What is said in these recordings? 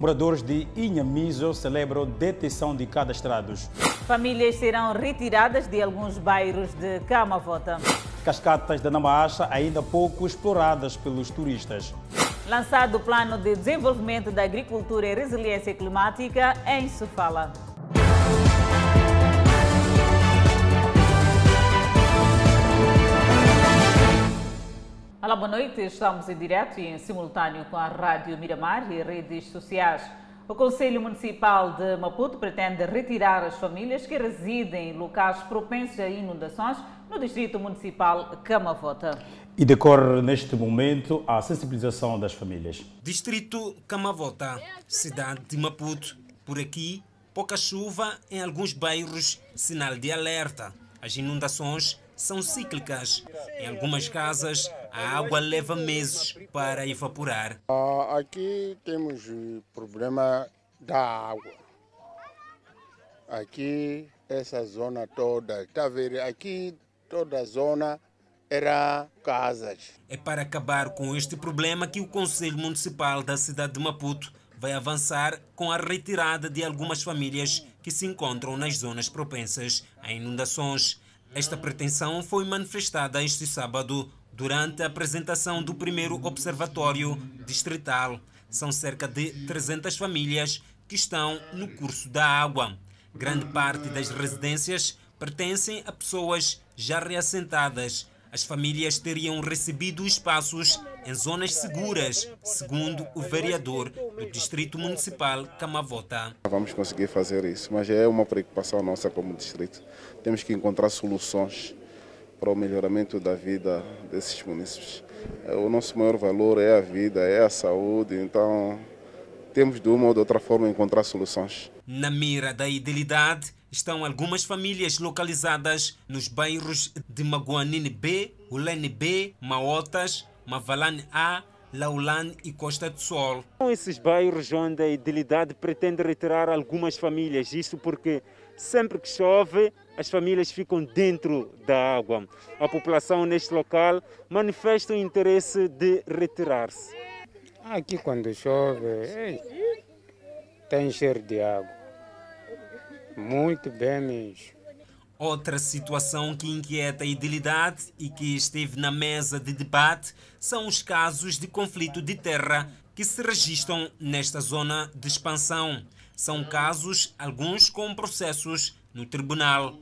Moradores de Inhamiso celebram detenção de cadastrados. Famílias serão retiradas de alguns bairros de Camavota. Cascatas da Namacha ainda pouco exploradas pelos turistas. Lançado o Plano de Desenvolvimento da Agricultura e Resiliência Climática em Sofala. Olá, boa noite. Estamos em direto e em simultâneo com a Rádio Miramar e redes sociais. O Conselho Municipal de Maputo pretende retirar as famílias que residem em locais propensos a inundações no Distrito Municipal Camavota. E decorre neste momento a sensibilização das famílias. Distrito Camavota, cidade de Maputo. Por aqui, pouca chuva em alguns bairros, sinal de alerta. As inundações são cíclicas. Em algumas casas, a água leva meses para evaporar. Ah, aqui temos problema da água. Aqui, essa zona toda, está vendo? Aqui, toda a zona era casas. É para acabar com este problema que o Conselho Municipal da cidade de Maputo vai avançar com a retirada de algumas famílias que se encontram nas zonas propensas a inundações. Esta pretensão foi manifestada este sábado durante a apresentação do primeiro observatório distrital. São cerca de 300 famílias que estão no curso da água. Grande parte das residências pertencem a pessoas já reassentadas. As famílias teriam recebido espaços em zonas seguras, segundo o vereador do Distrito Municipal Camavota. Vamos conseguir fazer isso, mas é uma preocupação nossa como distrito. Temos que encontrar soluções para o melhoramento da vida desses municípios. O nosso maior valor é a vida, é a saúde, então temos de uma ou de outra forma encontrar soluções. Na mira da idealidade estão algumas famílias localizadas nos bairros de Maguanine B, Ulene B, Maotas, Mavalane A, Laulan e Costa do Sol. São esses bairros onde a idealidade pretende retirar algumas famílias, isso porque sempre que chove as famílias ficam dentro da água. A população neste local manifesta o interesse de retirar-se. Aqui quando chove, ei, tem cheiro de água. Muito bem mesmo. Outra situação que inquieta a idilidade e que esteve na mesa de debate são os casos de conflito de terra que se registram nesta zona de expansão. São casos, alguns com processos no tribunal.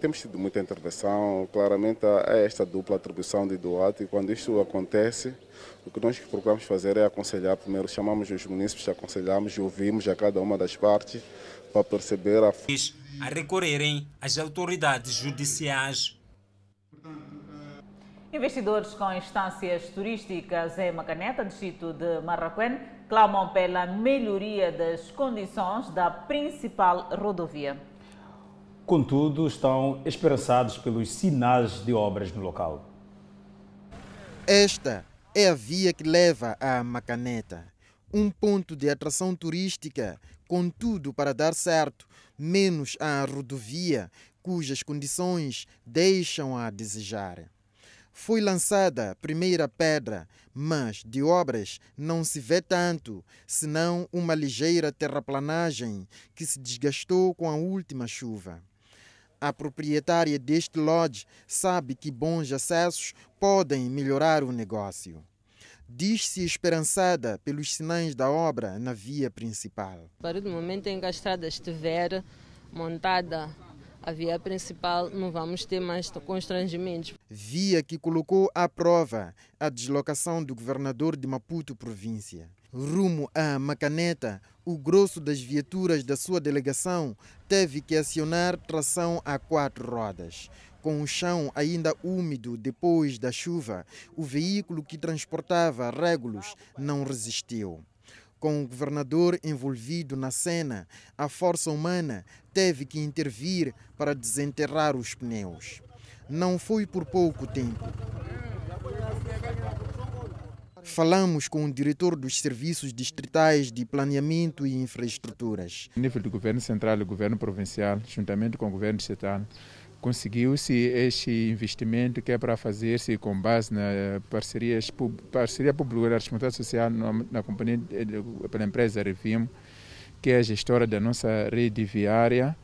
Temos tido muita intervenção, claramente é esta dupla atribuição de doate e quando isto acontece, o que nós procuramos fazer é aconselhar primeiro, chamamos os municípios, aconselhamos e ouvimos a cada uma das partes para perceber a a recorrerem às autoridades judiciais. Investidores com instâncias turísticas em Macaneta, distrito de Marraquém, clamam pela melhoria das condições da principal rodovia. Contudo, estão esperançados pelos sinais de obras no local. Esta é a via que leva a Macaneta, um ponto de atração turística, contudo, para dar certo, menos a rodovia, cujas condições deixam a desejar. Foi lançada a primeira pedra, mas de obras não se vê tanto, senão uma ligeira terraplanagem que se desgastou com a última chuva. A proprietária deste lodge sabe que bons acessos podem melhorar o negócio diz-se esperançada pelos sinais da obra na via principal. Para o momento em que a estrada estiver montada a via principal, não vamos ter mais constrangimentos. Via que colocou à prova a deslocação do governador de Maputo província. Rumo a Macaneta, o grosso das viaturas da sua delegação teve que acionar tração a quatro rodas. Com o chão ainda úmido depois da chuva, o veículo que transportava régulos não resistiu. Com o governador envolvido na cena, a força humana teve que intervir para desenterrar os pneus. Não foi por pouco tempo. Falamos com o diretor dos Serviços Distritais de Planeamento e Infraestruturas. A nível do governo central e do governo provincial, juntamente com o governo estatal, conseguiu-se este investimento que é para fazer-se com base na parcerias, parceria pública da responsabilidade social na companhia pela empresa Revimo, que é a gestora da nossa rede viária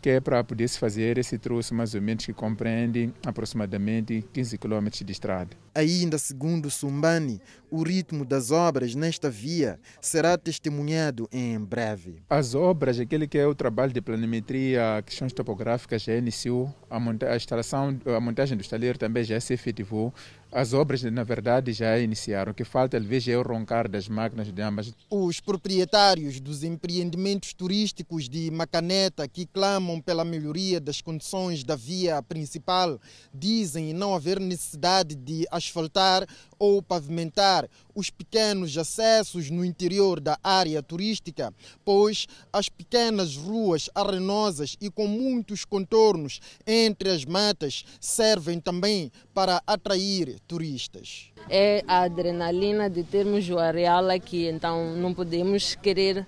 que é para poder se fazer esse troço mais ou menos que compreende aproximadamente 15 km de estrada. Ainda segundo Sumbani, o ritmo das obras nesta via será testemunhado em breve. As obras, aquele que é o trabalho de planimetria, questões topográficas já iniciou, a, a instalação, a montagem do estaleiro também já se efetivou, as obras, na verdade, já iniciaram. O que falta, talvez, é o roncar das máquinas de ambas. Os proprietários dos empreendimentos turísticos de Macaneta, que clamam pela melhoria das condições da via principal, dizem não haver necessidade de asfaltar ou pavimentar os pequenos acessos no interior da área turística, pois as pequenas ruas arenosas e com muitos contornos entre as matas servem também para atrair turistas. É a adrenalina de termos o areal aqui, então não podemos querer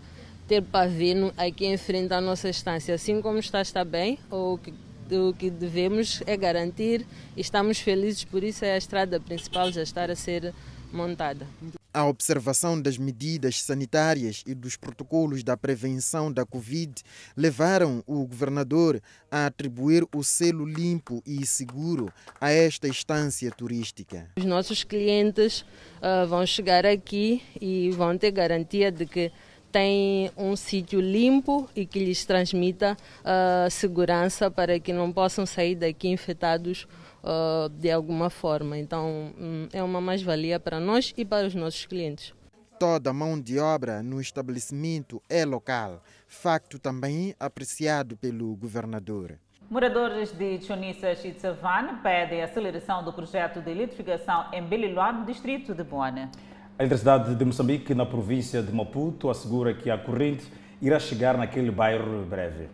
ter pavê aqui em frente à nossa estância. Assim como está, está bem, ou o que devemos é garantir e estamos felizes por isso é a estrada principal já estar a ser montada. A observação das medidas sanitárias e dos protocolos da prevenção da Covid levaram o governador a atribuir o selo limpo e seguro a esta estância turística. Os nossos clientes uh, vão chegar aqui e vão ter garantia de que tem um sítio limpo e que lhes transmita uh, segurança para que não possam sair daqui infectados uh, de alguma forma. Então, um, é uma mais-valia para nós e para os nossos clientes. Toda a mão de obra no estabelecimento é local, facto também apreciado pelo governador. Moradores de Chonissa e Tsavan pedem a aceleração do projeto de eletrificação em Beliloa, no distrito de Boana. A Eletricidade de Moçambique, na província de Maputo, assegura que a corrente irá chegar naquele bairro breve.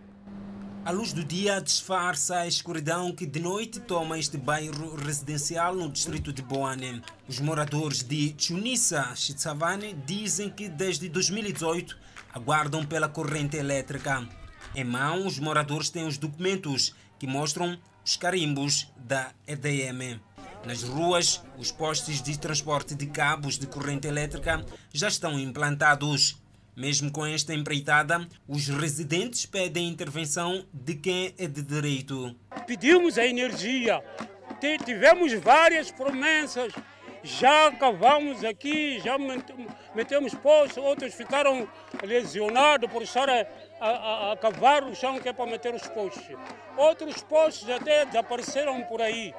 A luz do dia disfarça a escuridão que de noite toma este bairro residencial no distrito de Boane. Os moradores de Chunissa, Chitsavane, dizem que desde 2018 aguardam pela corrente elétrica. Em mão, os moradores têm os documentos que mostram os carimbos da EDM. Nas ruas, os postes de transporte de cabos de corrente elétrica já estão implantados. Mesmo com esta empreitada, os residentes pedem intervenção de quem é de direito. Pedimos a energia, tivemos várias promessas, já cavamos aqui, já metemos postos, outros ficaram lesionados por estar a, a, a, cavar o chão que é para meter os postos. Outros postos até desapareceram por aí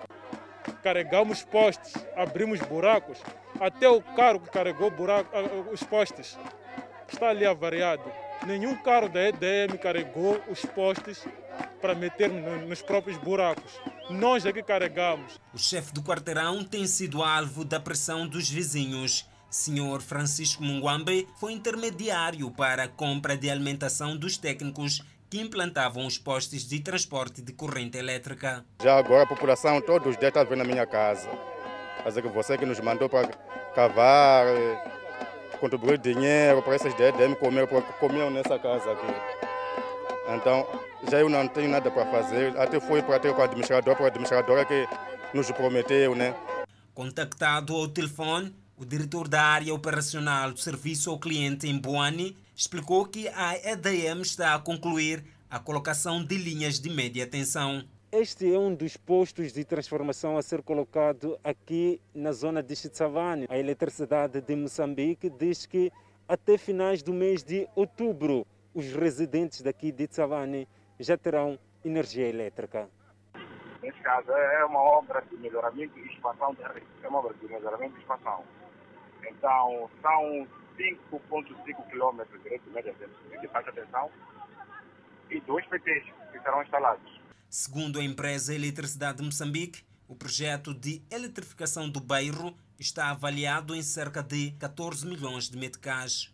carregamos postes, abrimos buracos, até o carro que carregou buraco, os postes está ali avariado. Nenhum carro da EDM carregou os postes para meter nos próprios buracos. Nós é que carregamos. O chefe do quarteirão tem sido alvo da pressão dos vizinhos. Senhor Francisco Munguambe foi intermediário para a compra de alimentação dos técnicos que implantavam os postes de transporte de corrente elétrica. Já agora a população todos os dias está vendo na minha casa. Quer dizer que você que nos mandou para cavar, eh, contribuir dinheiro para essas DDM comer, comiam nessa casa aqui. Então, já eu não tenho nada para fazer. Até fui para ter com o administrador, para o administrador que nos prometeu, né? Contactado ao telefone, o diretor da área operacional do serviço ao cliente em Boane explicou que a EDM está a concluir a colocação de linhas de média tensão. Este é um dos postos de transformação a ser colocado aqui na zona de Chitsavane. A eletricidade de Moçambique diz que até finais do mês de outubro os residentes daqui de Chitsavane já terão energia elétrica. Nesse caso, é uma obra de melhoramento e expansão É uma obra de melhoramento e expansão. Então, são 5,5 quilômetros de rede média de baixa tensão e dois PTs que serão instalados. Segundo a empresa Eletricidade de Moçambique, o projeto de eletrificação do bairro está avaliado em cerca de 14 milhões de meticais.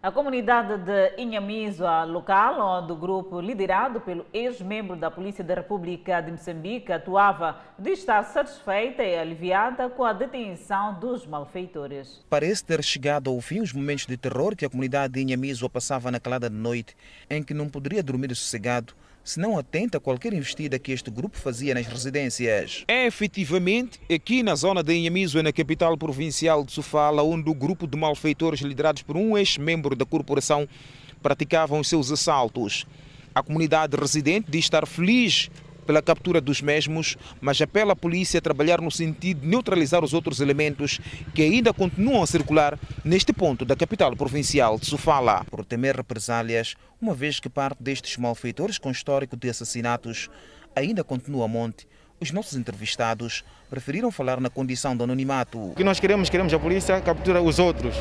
A comunidade de Inhamisoa, local onde o grupo liderado pelo ex-membro da Polícia da República de Moçambique atuava, diz estar satisfeita e aliviada com a detenção dos malfeitores. Parece ter chegado ao fim os momentos de terror que a comunidade de Inhamisoa passava na calada de noite, em que não poderia dormir sossegado se não atenta a qualquer investida que este grupo fazia nas residências. É efetivamente aqui na zona de Inhamizo, na capital provincial de Sofala, onde o grupo de malfeitores liderados por um ex-membro da corporação praticavam os seus assaltos. A comunidade residente diz estar feliz pela captura dos mesmos, mas apela à polícia a trabalhar no sentido de neutralizar os outros elementos que ainda continuam a circular neste ponto da capital provincial de Sofala. Por temer represálias, uma vez que parte destes malfeitores com histórico de assassinatos ainda continua a monte, os nossos entrevistados preferiram falar na condição de anonimato. O que nós queremos, queremos a polícia capturar os outros,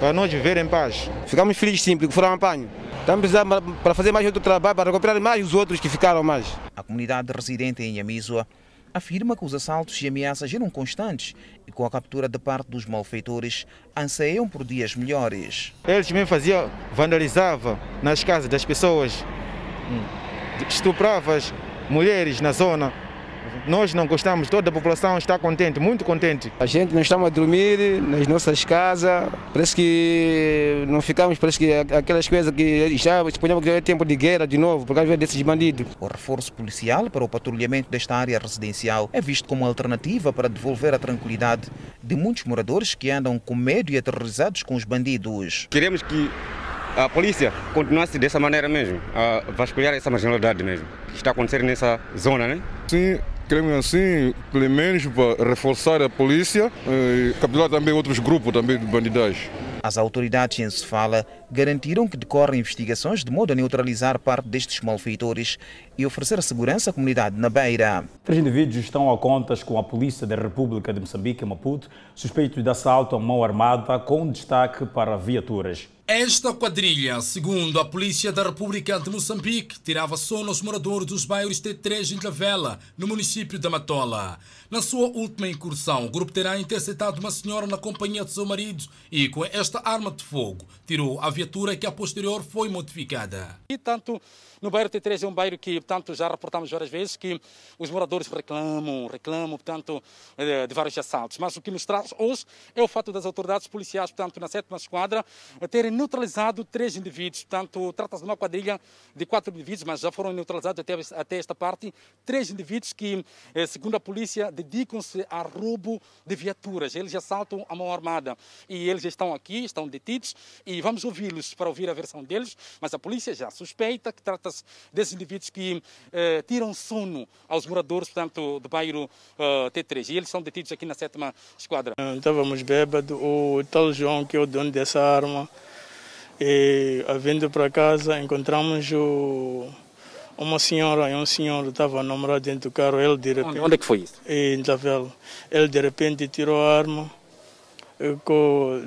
para nós viver em paz. Ficamos felizes sim, porque foram apanho. Estamos precisando para fazer mais outro trabalho, para recuperar mais os outros que ficaram mais. A comunidade residente em Yamizua afirma que os assaltos e ameaças eram constantes e com a captura de parte dos malfeitores anseiam por dias melhores. Eles mesmo faziam, vandalizavam nas casas das pessoas, estupravam as mulheres na zona. Nós não gostamos, toda a população está contente, muito contente. A gente não estamos a dormir nas nossas casas, parece que não ficamos, parece que aquelas coisas que já suponhamos que é tempo de guerra de novo, por causa desses bandidos. O reforço policial para o patrulhamento desta área residencial é visto como alternativa para devolver a tranquilidade de muitos moradores que andam com medo e aterrorizados com os bandidos. Queremos que a polícia continuasse dessa maneira mesmo, a vasculhar essa marginalidade mesmo, que está acontecendo nessa zona, né? Sim, queremos assim, pelo menos para reforçar a polícia e capturar também outros grupos também de bandidagem. As autoridades em Sofala garantiram que decorrem investigações de modo a neutralizar parte destes malfeitores e oferecer segurança à comunidade na Beira. Três indivíduos estão a contas com a Polícia da República de Moçambique, em Maputo, suspeitos de assalto a mão armada, com destaque para viaturas. Esta quadrilha, segundo a Polícia da República de Moçambique, tirava sono aos moradores dos bairros T3 e Vela, no município da Matola. Na sua última incursão, o grupo terá interceptado uma senhora na companhia de seu marido e, com esta arma de fogo, tirou a viatura que a posterior foi modificada. E tanto no bairro T3 é um bairro que, portanto, já reportamos várias vezes que os moradores reclamam, reclamam, portanto, de vários assaltos. Mas o que nos traz hoje é o fato das autoridades policiais, portanto, na sétima esquadra, terem neutralizado três indivíduos. Portanto, trata-se de uma quadrilha de quatro indivíduos, mas já foram neutralizados até, até esta parte. Três indivíduos que, segundo a polícia, dedicam-se a roubo de viaturas. Eles assaltam a mão armada. E eles estão aqui, estão detidos, e vamos ouvi-los para ouvir a versão deles. Mas a polícia já suspeita que trata-se desses indivíduos que eh, tiram sono aos moradores, portanto, do bairro uh, T3. E eles são detidos aqui na sétima esquadra. Estávamos bêbados, o tal João, que é o dono dessa arma, e vindo para casa encontramos o, uma senhora e um senhor estava namorado dentro do carro. Ele de repente, onde, onde é que foi isso? Em Tavela. Ele de repente tirou a arma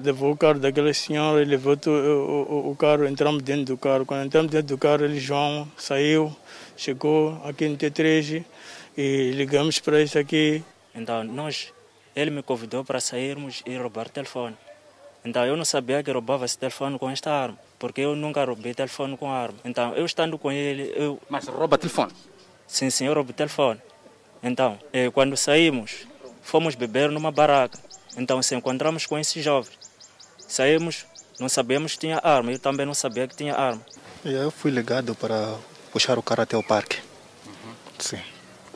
levou o carro daquela senhora e levou o, o, o, carro, entramos dentro do carro. Quando entramos dentro do carro, ele, João, saiu, chegou aqui no T3 e ligamos para isso aqui. Então, nós, ele me convidou para sairmos e roubar o telefone. Então, eu não sabia que roubava esse telefone com esta arma, porque eu nunca roubei telefone com arma. Então, eu estando com ele, eu... Mas rouba telefone? Sim, sim, eu roubo telefone. Então, quando saímos, fomos beber numa barraca. Então, se encontramos com esse jovem, saímos, não sabemos que tinha arma, eu também não sabia que tinha arma. Eu fui ligado para puxar o carro até o parque. Uhum. Sim.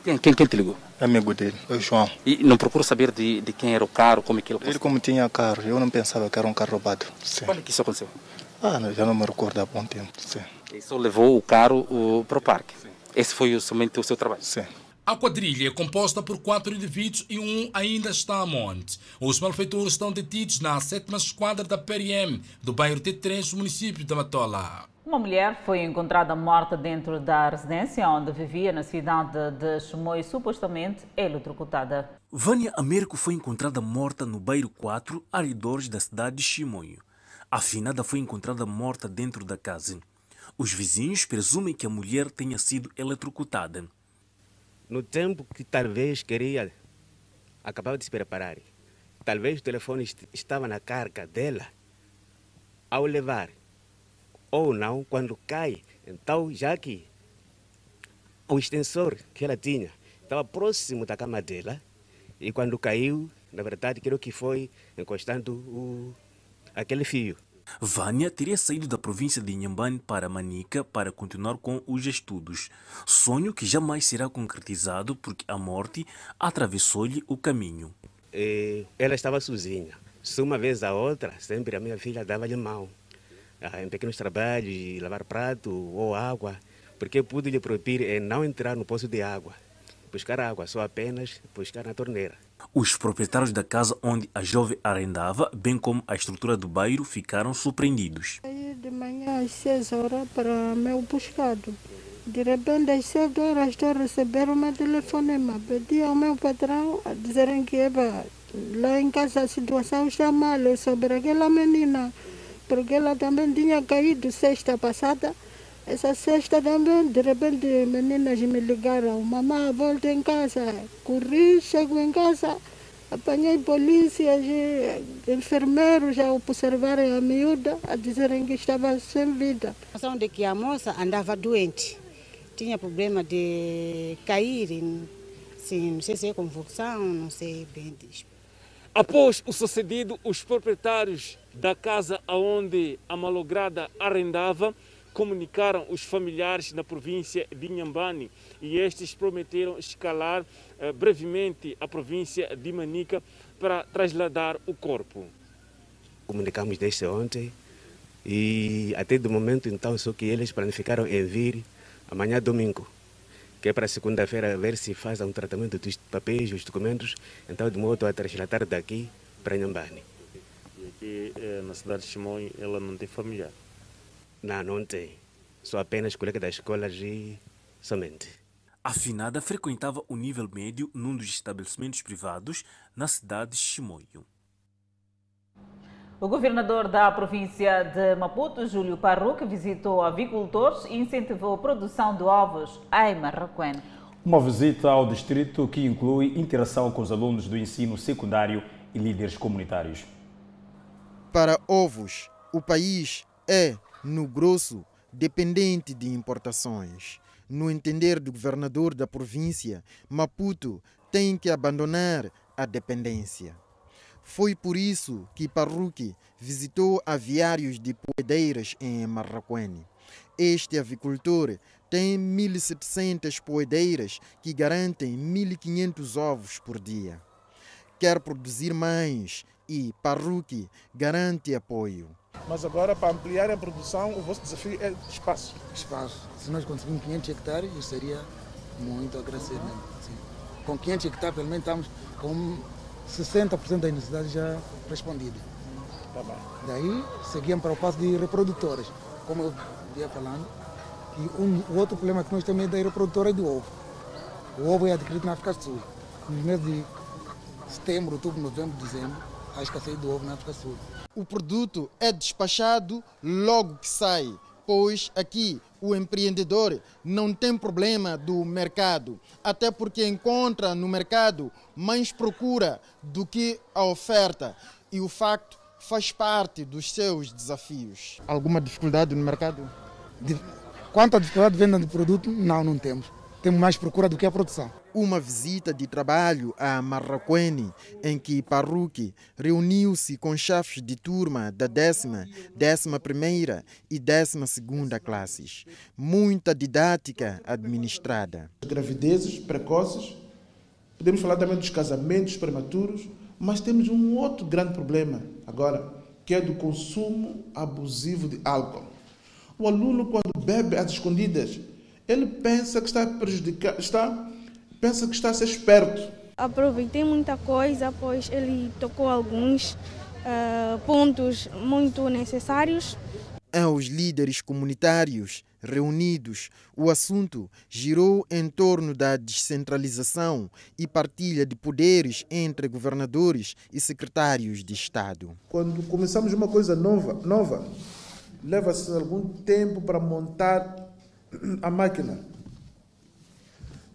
Quem, quem, quem te ligou? Amigo dele, o João. E não procura saber de, de quem era o carro, como é que ele Ele como tinha carro, eu não pensava que era um carro roubado. Sim. Quando é que isso aconteceu? Ah, já não me recordo há bom tempo. Sim. E só levou o carro uh, para o parque? Sim. Esse foi somente o seu trabalho? Sim. A quadrilha é composta por quatro indivíduos e um ainda está a monte. Os malfeitores estão detidos na sétima esquadra da PRM do bairro T3, município da Matola. Uma mulher foi encontrada morta dentro da residência onde vivia na cidade de Chimoio, supostamente eletrocutada. Vânia Américo foi encontrada morta no bairro 4, arredores da cidade de Chimoio. A finada foi encontrada morta dentro da casa. Os vizinhos presumem que a mulher tenha sido eletrocutada no tempo que talvez queria, acabava de se preparar, talvez o telefone estava na carga dela, ao levar, ou não, quando cai, então já que o extensor que ela tinha estava próximo da cama dela, e quando caiu, na verdade, creio que foi encostando o, aquele fio. Vânia teria saído da província de Inhambane para Manica para continuar com os estudos. Sonho que jamais será concretizado porque a morte atravessou-lhe o caminho. E ela estava sozinha. Se uma vez a outra, sempre a minha filha dava-lhe mão. Em pequenos trabalhos, lavar prato ou água, porque pude lhe proibir em não entrar no poço de água, buscar água, só apenas buscar na torneira. Os proprietários da casa onde a jovem arrendava, bem como a estrutura do bairro, ficaram surpreendidos. Aí de manhã às 6 horas para meu buscado. De repente às 7 horas estou a receber uma telefonema. Pedi ao meu patrão a dizerem que lá em casa a situação está mal é sobre aquela menina, porque ela também tinha caído sexta passada. Essa sexta também, de repente, meninas me ligaram, mamãe, volta em casa. Corri, chego em casa, apanhei polícias e enfermeiros a observarem a miúda, a dizerem que estava sem vida. A de que a moça andava doente, tinha problema de cair, sim, não sei se é convulsão, não sei bem disso. Após o sucedido, os proprietários da casa onde a malograda arrendava comunicaram os familiares na província de Inhambane e estes prometeram escalar eh, brevemente a província de Manica para trasladar o corpo. Comunicamos desde ontem e até do momento então só que eles planificaram em vir amanhã domingo, que é para segunda-feira ver se faz um tratamento dos papéis, dos documentos, então de modo a trasladar daqui para Inhambane. E aqui eh, na cidade de Chimões ela não tem familiar? Não, não tem. Sou apenas colega da escola e somente. A finada frequentava o nível médio num dos estabelecimentos privados na cidade de Chimoio. O governador da província de Maputo, Júlio Parruque, visitou avicultores e incentivou a produção de ovos em Marraquém. Uma visita ao distrito que inclui interação com os alunos do ensino secundário e líderes comunitários. Para ovos, o país é no grosso, dependente de importações. No entender do governador da província, Maputo tem que abandonar a dependência. Foi por isso que Parruque visitou aviários de poedeiras em Marraquene. Este avicultor tem 1.700 poedeiras que garantem 1.500 ovos por dia. Quer produzir mais e Parruque garante apoio. Mas agora, para ampliar a produção, o vosso desafio é espaço. Espaço. Se nós conseguirmos 500 hectares, isso seria muito. Sim. Com 500 hectares, pelo menos estamos com 60% das necessidades já respondidas. Tá bem. Daí, seguimos para o passo de reprodutoras. Como eu ia falando, que um, o outro problema que nós temos é da reprodutora do ovo. O ovo é adquirido na África do Sul. Nos meses de setembro, outubro, novembro, dezembro, a escassez do ovo na África Sul o produto é despachado logo que sai, pois aqui o empreendedor não tem problema do mercado, até porque encontra no mercado mais procura do que a oferta, e o facto faz parte dos seus desafios. Alguma dificuldade no mercado? Quanto à dificuldade de venda de produto, não, não temos. Temos mais procura do que a produção uma visita de trabalho a Marraquene, em que Parruque reuniu-se com chefes de turma da décima, décima primeira e décima segunda classes. Muita didática administrada. Gravidezes precoces, podemos falar também dos casamentos prematuros, mas temos um outro grande problema agora, que é do consumo abusivo de álcool. O aluno, quando bebe às escondidas, ele pensa que está prejudicando, está pensa que está a ser esperto. Aproveitei muita coisa, pois ele tocou alguns uh, pontos muito necessários. Aos líderes comunitários reunidos, o assunto girou em torno da descentralização e partilha de poderes entre governadores e secretários de Estado. Quando começamos uma coisa nova, nova leva-se algum tempo para montar a máquina.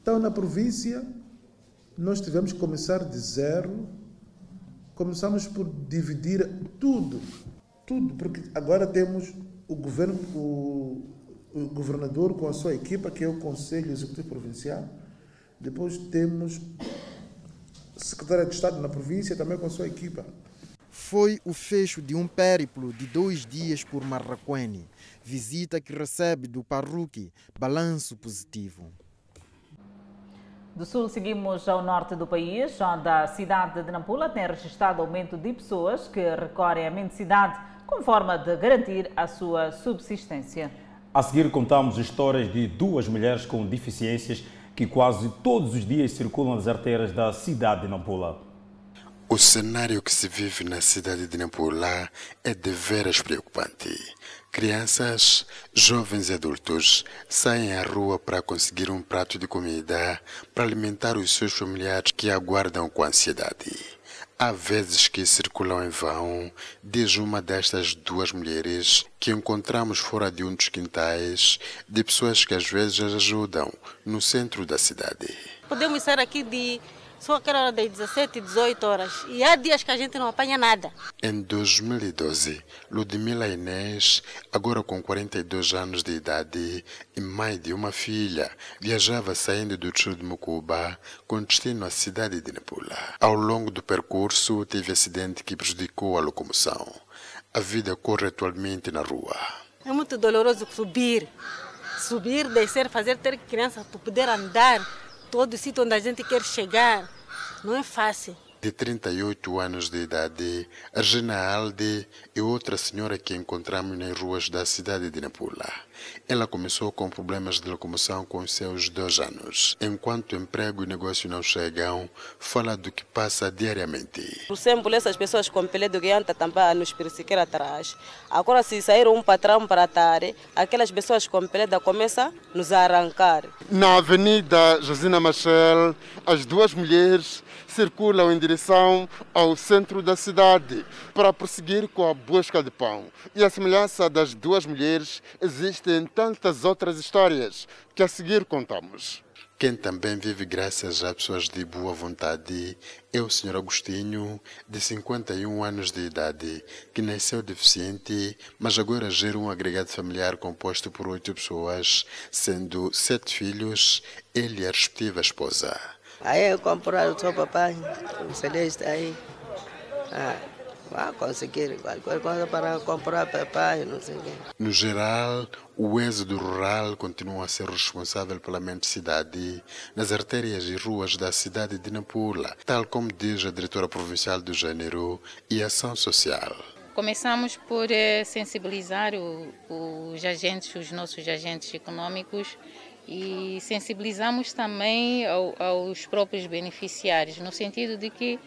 Então, na província, nós tivemos que começar de zero. Começamos por dividir tudo, tudo, porque agora temos o governo, o, o governador com a sua equipa, que é o Conselho Executivo Provincial. Depois temos secretário de Estado na província também com a sua equipa. foi o fecho de um périplo de dois dias por Marraquene, visita que recebe do parruque balanço positivo. Do sul seguimos ao norte do país, onde a cidade de Nampula tem registrado aumento de pessoas que recorrem à mendicidade como forma de garantir a sua subsistência. A seguir contamos histórias de duas mulheres com deficiências que quase todos os dias circulam nas artérias da cidade de Nampula. O cenário que se vive na cidade de Nampula é de veras preocupante. Crianças, jovens e adultos saem à rua para conseguir um prato de comida para alimentar os seus familiares que aguardam com ansiedade. Há vezes que circulam em vão, diz uma destas duas mulheres que encontramos fora de um dos quintais de pessoas que às vezes as ajudam no centro da cidade. Podemos sair aqui de só aquela hora das 17, 18 horas. E há dias que a gente não apanha nada. Em 2012, Ludmila Inês, agora com 42 anos de idade e mãe de uma filha, viajava saindo do tio de Mucuba com destino à cidade de Nepula. Ao longo do percurso, teve acidente que prejudicou a locomoção. A vida corre atualmente na rua. É muito doloroso subir. Subir, descer, fazer ter criança para poder andar todo o sítio onde a gente quer chegar. Não é fácil. De 38 anos de idade, Regina Alde é outra senhora que encontramos nas ruas da cidade de Nampula. Ela começou com problemas de locomoção com seus dois anos. Enquanto emprego e negócio não chegam, fala do que passa diariamente. Por exemplo, essas pessoas com pele que anda também nos perseguir atrás. Agora, se sair um patrão para tarde, aquelas pessoas com pele começam a nos arrancar. Na Avenida Josina Machel, as duas mulheres circulam em direção ao centro da cidade para prosseguir com a busca de pão. E a semelhança das duas mulheres, existem tantas outras histórias que a seguir contamos. Quem também vive graças a pessoas de boa vontade é o Sr. Agostinho, de 51 anos de idade, que nasceu deficiente, mas agora gera um agregado familiar composto por oito pessoas, sendo sete filhos, ele e a respectiva esposa. Aí eu comprar o seu papai, o Celeste aí. Ah, vai conseguir qualquer coisa para comprar papai, não sei o quê. No geral, o êxodo rural continua a ser responsável pela mendicidade nas artérias e ruas da cidade de Nampula, tal como diz a diretora provincial do Gênero e Ação Social. Começamos por eh, sensibilizar os agentes, os nossos agentes econômicos e sensibilizamos também ao, aos próprios beneficiários, no sentido de que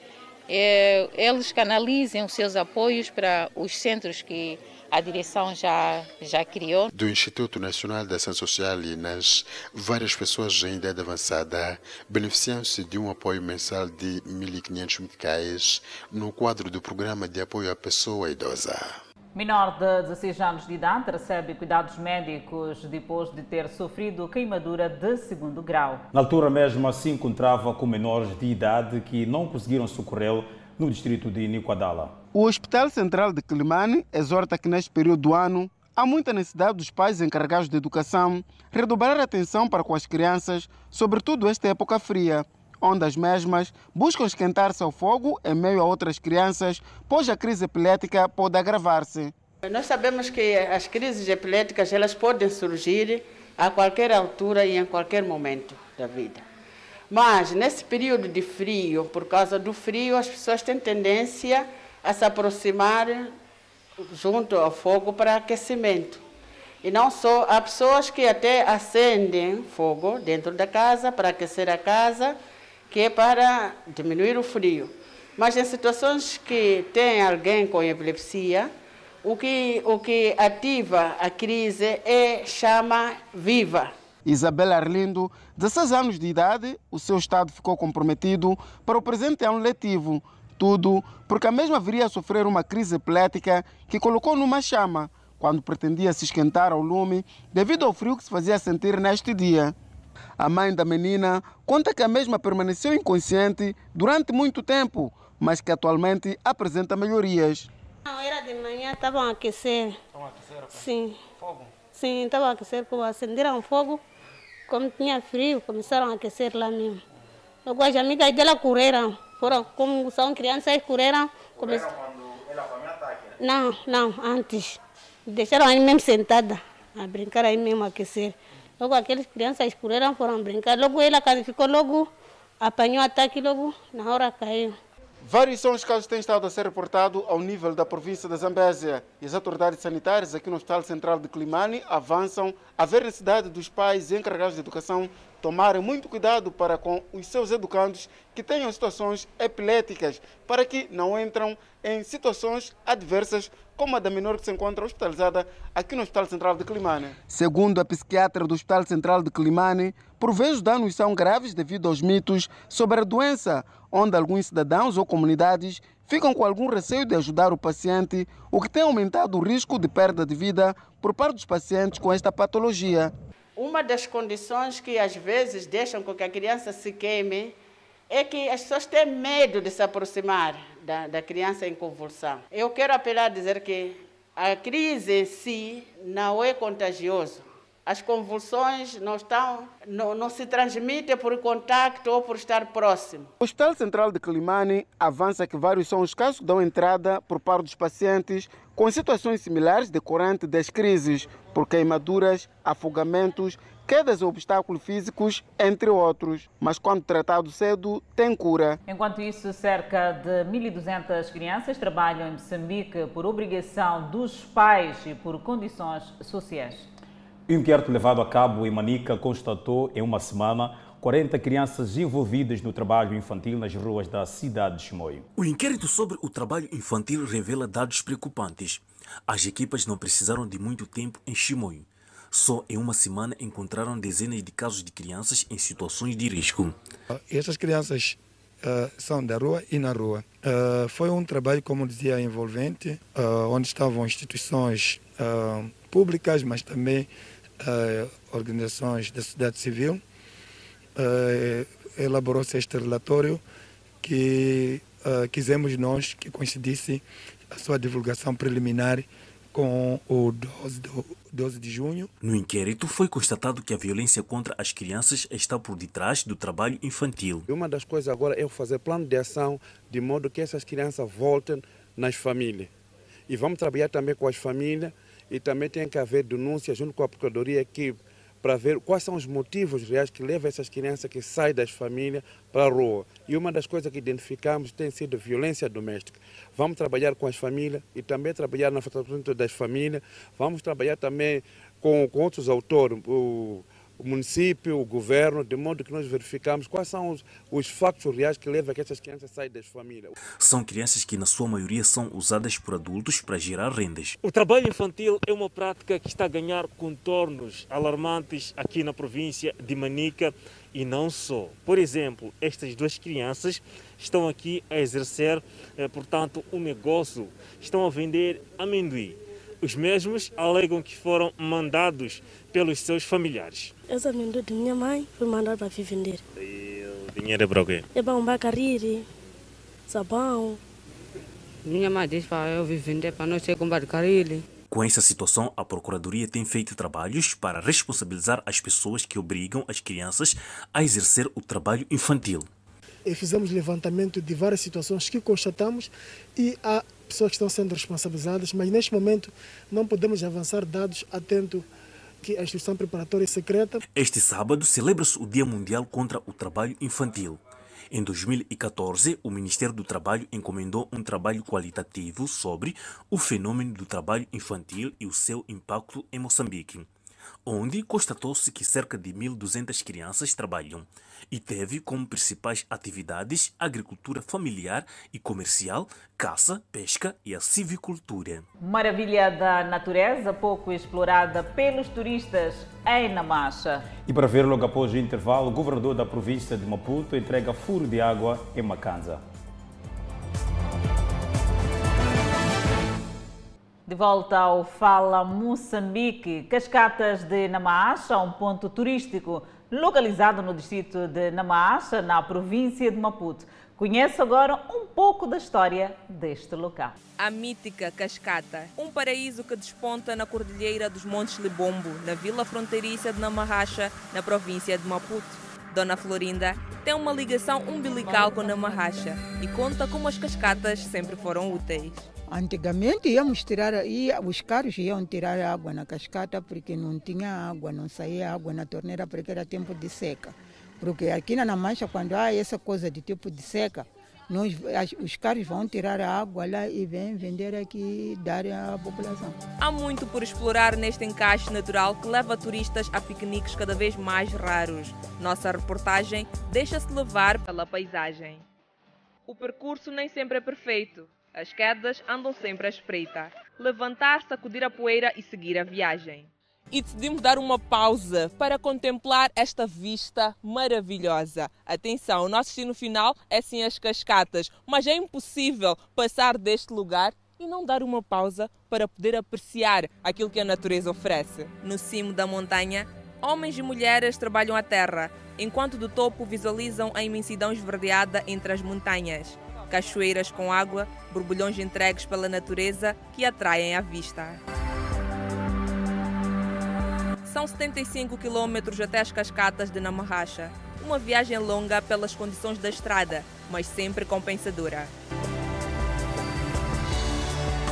é, eles canalizem os seus apoios para os centros que a direção já, já criou. Do Instituto Nacional de Ação Social INAS, várias pessoas em idade avançada beneficiam-se de um apoio mensal de 1.500 meticais no quadro do Programa de Apoio à Pessoa Idosa. Menor de 16 anos de idade recebe cuidados médicos depois de ter sofrido queimadura de segundo grau. Na altura mesmo se encontrava com menores de idade que não conseguiram socorrê-lo no distrito de Niquadala. O Hospital Central de Quilimane exorta que neste período do ano há muita necessidade dos pais encarregados de educação redobrar a atenção para com as crianças, sobretudo esta época fria, onde as mesmas buscam esquentar-se ao fogo em meio a outras crianças, pois a crise epilética pode agravar-se. Nós sabemos que as crises epiléticas elas podem surgir a qualquer altura e em qualquer momento da vida. Mas nesse período de frio, por causa do frio, as pessoas têm tendência a se aproximar junto ao fogo para aquecimento. E não só, há pessoas que até acendem fogo dentro da casa para aquecer a casa, que é para diminuir o frio. Mas em situações que tem alguém com epilepsia, o que, o que ativa a crise é chama viva. Isabela Arlindo, 16 anos de idade, o seu estado ficou comprometido para o presente ano letivo. Tudo porque a mesma viria a sofrer uma crise epilética que colocou numa chama quando pretendia se esquentar ao lume devido ao frio que se fazia sentir neste dia. A mãe da menina conta que a mesma permaneceu inconsciente durante muito tempo, mas que atualmente apresenta melhorias. Não, era de manhã, estavam a aquecer. Estavam a aquecer? Sim. Fogo? Sim, estavam a aquecer, acenderam fogo, como tinha frio, começaram a aquecer lá mesmo. Logo as amigas dela correram, foram, como são crianças, correram. Correram quando ela Não, não, antes. Deixaram aí mesmo sentada, a brincar aí mesmo, a aquecer. Logo aquelas crianças escureram, foram brincar. Logo ela ficou logo, apanhou ataque, logo na hora caiu. Vários são os casos que têm estado a ser reportados ao nível da província da Zambésia. E as autoridades sanitárias aqui no Hospital Central de Climane avançam a ver necessidade dos pais encarregados de educação tomarem muito cuidado para com os seus educandos que tenham situações epiléticas, para que não entram em situações adversas como a da menor que se encontra hospitalizada aqui no Hospital Central de Climane. Segundo a psiquiatra do Hospital Central de Climane, por vezes os danos são graves devido aos mitos sobre a doença, onde alguns cidadãos ou comunidades ficam com algum receio de ajudar o paciente, o que tem aumentado o risco de perda de vida por parte dos pacientes com esta patologia. Uma das condições que às vezes deixam com que a criança se queime é que as pessoas têm medo de se aproximar da, da criança em convulsão. Eu quero apelar a dizer que a crise em si não é contagiosa. As convulsões não, estão, não, não se transmitem por contato ou por estar próximo. O Hospital Central de Climane avança que vários são os casos que dão entrada por parte dos pacientes com situações similares decorrentes das crises, por queimaduras, afogamentos, quedas ou obstáculos físicos, entre outros. Mas quando tratado cedo, tem cura. Enquanto isso, cerca de 1.200 crianças trabalham em Moçambique por obrigação dos pais e por condições sociais. O inquérito levado a cabo em Manica constatou em uma semana 40 crianças envolvidas no trabalho infantil nas ruas da cidade de Chimoio. O inquérito sobre o trabalho infantil revela dados preocupantes. As equipas não precisaram de muito tempo em Chimoio. Só em uma semana encontraram dezenas de casos de crianças em situações de risco. Essas crianças uh, são da rua e na rua. Uh, foi um trabalho, como dizia, envolvente, uh, onde estavam instituições públicas, mas também organizações da sociedade civil, elaborou-se este relatório que quisemos nós que coincidisse a sua divulgação preliminar com o 12, 12 de junho. No inquérito foi constatado que a violência contra as crianças está por detrás do trabalho infantil. Uma das coisas agora é fazer plano de ação de modo que essas crianças voltem nas famílias. E vamos trabalhar também com as famílias e também tem que haver denúncia junto com a Procuradoria aqui para ver quais são os motivos reais que levam essas crianças que saem das famílias para a rua. E uma das coisas que identificamos tem sido violência doméstica. Vamos trabalhar com as famílias e também trabalhar no afastamento das famílias. Vamos trabalhar também com, com outros autores. O, o município, o governo, de modo que nós verificamos quais são os, os factos reais que levam a que essas crianças saem das famílias. São crianças que, na sua maioria, são usadas por adultos para gerar rendas. O trabalho infantil é uma prática que está a ganhar contornos alarmantes aqui na província de Manica e não só. Por exemplo, estas duas crianças estão aqui a exercer, eh, portanto, um negócio, estão a vender amendoim. Os mesmos alegam que foram mandados pelos seus familiares. Essa amendoim de minha mãe foi mandada para vir vender. E o dinheiro é para o quê? É para um bacariri, sabão. Minha mãe disse para eu vir vender para nós ter com bacariri. Com essa situação, a Procuradoria tem feito trabalhos para responsabilizar as pessoas que obrigam as crianças a exercer o trabalho infantil. E fizemos levantamento de várias situações que constatamos e há pessoas que estão sendo responsabilizadas, mas neste momento não podemos avançar dados atento que a instituição preparatória é secreta. Este sábado celebra-se o Dia Mundial contra o Trabalho Infantil. Em 2014, o Ministério do Trabalho encomendou um trabalho qualitativo sobre o fenômeno do trabalho infantil e o seu impacto em Moçambique onde constatou-se que cerca de 1.200 crianças trabalham e teve como principais atividades agricultura familiar e comercial, caça, pesca e a civicultura. Maravilha da natureza pouco explorada pelos turistas em Namacha. E para ver logo após o intervalo, o governador da província de Maputo entrega furo de água em Macanza. De volta ao Fala Moçambique, Cascatas de Namacha, um ponto turístico localizado no distrito de Namacha, na província de Maputo. Conheça agora um pouco da história deste local. A mítica Cascata, um paraíso que desponta na cordilheira dos Montes Libombo, na vila fronteiriça de Namarracha, na província de Maputo. Dona Florinda tem uma ligação umbilical com Namarracha e conta como as cascatas sempre foram úteis. Antigamente íamos tirar, ia, os carros iam tirar água na cascata porque não tinha água, não saía água na torneira porque era tempo de seca. Porque aqui na Mancha, quando há essa coisa de tipo de seca, nós, as, os carros vão tirar a água lá e vêm vender aqui e dar à população. Há muito por explorar neste encaixe natural que leva turistas a piqueniques cada vez mais raros. Nossa reportagem deixa-se levar pela paisagem. O percurso nem sempre é perfeito. As quedas andam sempre à espreita. Levantar, sacudir a poeira e seguir a viagem. E decidimos dar uma pausa para contemplar esta vista maravilhosa. Atenção, o nosso destino final é sim as cascatas, mas é impossível passar deste lugar e não dar uma pausa para poder apreciar aquilo que a natureza oferece. No cimo da montanha, homens e mulheres trabalham a terra, enquanto do topo visualizam a imensidão esverdeada entre as montanhas cachoeiras com água, borbulhões entregues pela natureza que atraem a vista. São 75 quilômetros até as cascatas de Namarracha. Uma viagem longa pelas condições da estrada, mas sempre compensadora.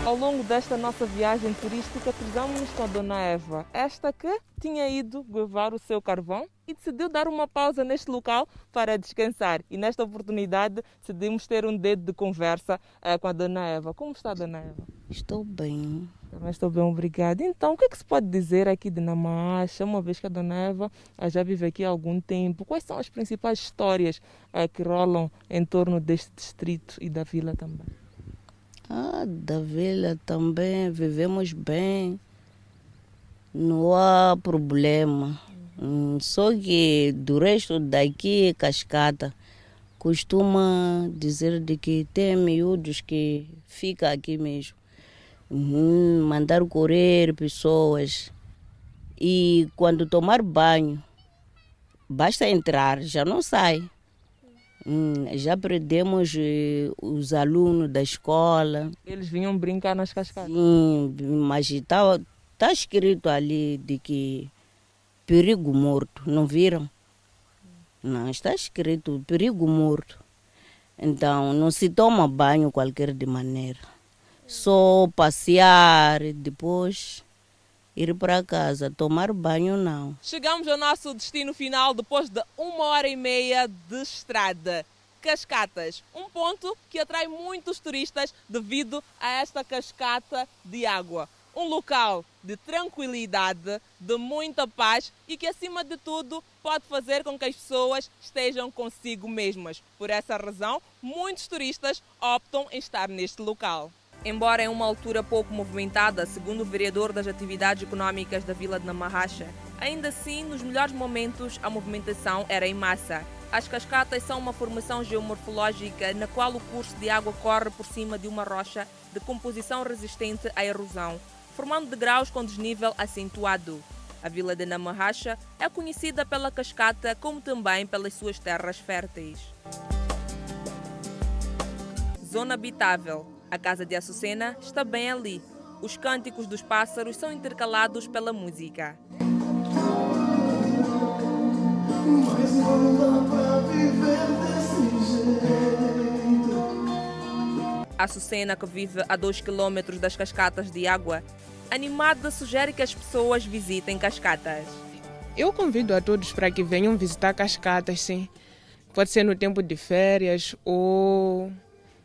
Ao longo desta nossa viagem turística, cruzamos com a Dona Eva, esta que tinha ido levar o seu carvão e decidiu dar uma pausa neste local para descansar. E nesta oportunidade decidimos ter um dedo de conversa uh, com a Dona Eva. Como está, Dona Eva? Estou bem. Também estou bem, obrigada. Então, o que é que se pode dizer aqui de Namacha, uma vez que a Dona Eva uh, já vive aqui há algum tempo? Quais são as principais histórias uh, que rolam em torno deste distrito e da vila também? Ah, da vila também vivemos bem, não há problema. Hum, só que do resto daqui, cascata, costuma dizer de que tem miúdos que fica aqui mesmo. Hum, mandar correr pessoas. E quando tomar banho, basta entrar, já não sai. Hum, já perdemos eh, os alunos da escola. Eles vinham brincar nas cascatas? Sim, mas está tá escrito ali de que perigo morto, não viram? Não, está escrito perigo morto. Então, não se toma banho qualquer de maneira. Só passear, depois ir para casa, tomar banho não. Chegamos ao nosso destino final depois de uma hora e meia de estrada. Cascatas, um ponto que atrai muitos turistas devido a esta cascata de água. Um local de tranquilidade, de muita paz e que, acima de tudo, pode fazer com que as pessoas estejam consigo mesmas. Por essa razão, muitos turistas optam em estar neste local. Embora em uma altura pouco movimentada, segundo o vereador das atividades econômicas da vila de Namarracha, ainda assim, nos melhores momentos, a movimentação era em massa. As cascatas são uma formação geomorfológica na qual o curso de água corre por cima de uma rocha de composição resistente à erosão, formando degraus com desnível acentuado. A vila de Namarracha é conhecida pela cascata como também pelas suas terras férteis. Zona habitável a casa de Açucena está bem ali. Os cânticos dos pássaros são intercalados pela música. Açucena, que vive a 2 km das cascatas de água, animada sugere que as pessoas visitem cascatas. Eu convido a todos para que venham visitar cascatas, sim. Pode ser no tempo de férias ou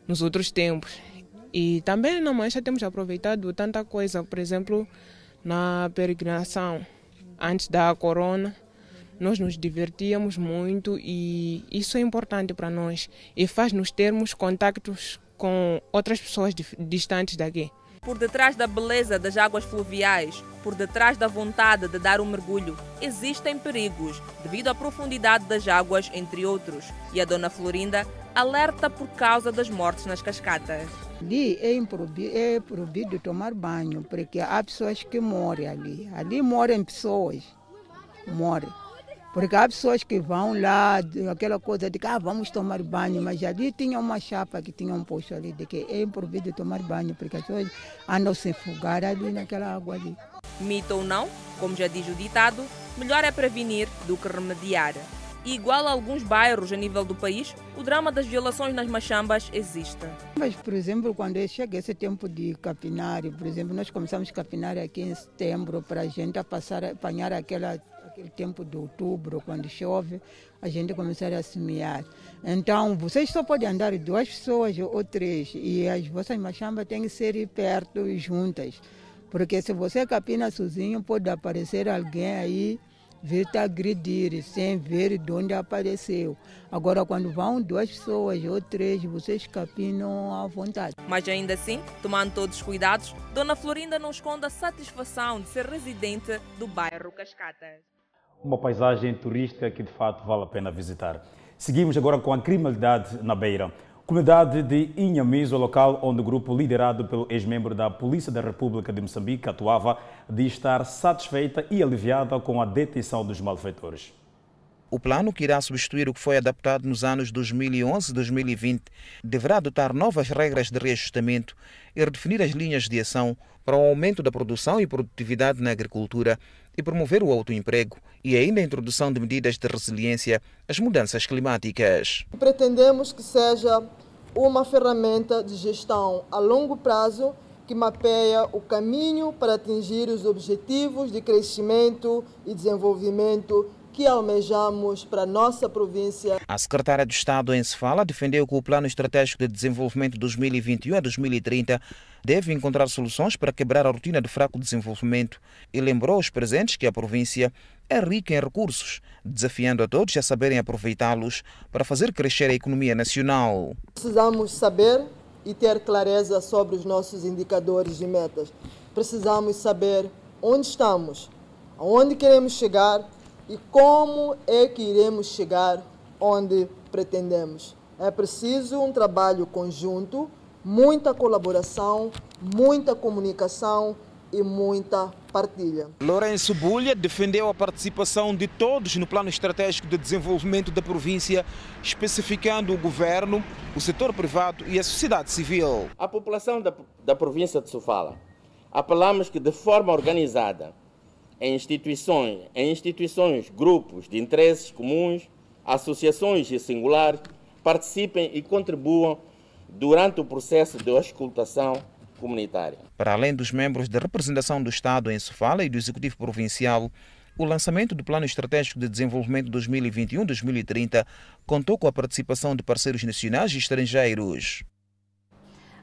nos outros tempos. E também na Mancha temos aproveitado tanta coisa, por exemplo, na peregrinação antes da corona, nós nos divertíamos muito e isso é importante para nós e faz-nos termos contactos com outras pessoas distantes daqui. Por detrás da beleza das águas fluviais, por detrás da vontade de dar um mergulho, existem perigos devido à profundidade das águas, entre outros. E a Dona Florinda alerta por causa das mortes nas cascatas. Ali é proibido, é proibido tomar banho, porque há pessoas que morrem ali. Ali morrem pessoas, morrem. Porque há pessoas que vão lá, aquela coisa de que ah, vamos tomar banho, mas ali tinha uma chapa que tinha um posto ali, de que é proibido tomar banho, porque as pessoas andam se fugar ali naquela água ali. Mito ou não, como já diz o ditado, melhor é prevenir do que remediar. E igual a alguns bairros a nível do país, o drama das violações nas machambas existe. Mas, por exemplo, quando chega esse tempo de capinário, por exemplo, nós começamos a capinar aqui em setembro para a gente passar, apanhar aquela, aquele tempo de outubro, quando chove, a gente começar a semear. Então, vocês só podem andar duas pessoas ou três e as vossas machambas têm que ser perto juntas. Porque se você capina sozinho, pode aparecer alguém aí vir te agredir sem ver de onde apareceu. Agora, quando vão duas pessoas ou três, vocês capinam à vontade. Mas ainda assim, tomando todos os cuidados, Dona Florinda não esconde a satisfação de ser residente do bairro Cascatas. Uma paisagem turística que de fato vale a pena visitar. Seguimos agora com a criminalidade na Beira. Comunidade de Inhamiso, local onde o grupo liderado pelo ex-membro da Polícia da República de Moçambique atuava, diz estar satisfeita e aliviada com a detenção dos malfeitores. O plano, que irá substituir o que foi adaptado nos anos 2011 e 2020, deverá adotar novas regras de reajustamento e redefinir as linhas de ação para o aumento da produção e produtividade na agricultura e promover o autoemprego e ainda a introdução de medidas de resiliência às mudanças climáticas. Pretendemos que seja uma ferramenta de gestão a longo prazo que mapeia o caminho para atingir os objetivos de crescimento e desenvolvimento que almejamos para a nossa província. A secretária de Estado em Sefala defendeu que o Plano Estratégico de Desenvolvimento 2021 a 2030 deve encontrar soluções para quebrar a rotina de fraco desenvolvimento e lembrou aos presentes que a província é rica em recursos, desafiando a todos a saberem aproveitá-los para fazer crescer a economia nacional. Precisamos saber e ter clareza sobre os nossos indicadores e metas. Precisamos saber onde estamos, aonde queremos chegar e como é que iremos chegar onde pretendemos. É preciso um trabalho conjunto, muita colaboração, muita comunicação e muita partilha. Lourenço Bulha defendeu a participação de todos no plano estratégico de desenvolvimento da província, especificando o governo, o setor privado e a sociedade civil. A população da, da província de Sofala, apelamos que de forma organizada em instituições, em instituições, grupos de interesses comuns, associações e singulares, participem e contribuam durante o processo de auscultação comunitária. Para além dos membros da representação do Estado em Sofala e do Executivo Provincial, o lançamento do Plano Estratégico de Desenvolvimento 2021-2030 contou com a participação de parceiros nacionais e estrangeiros.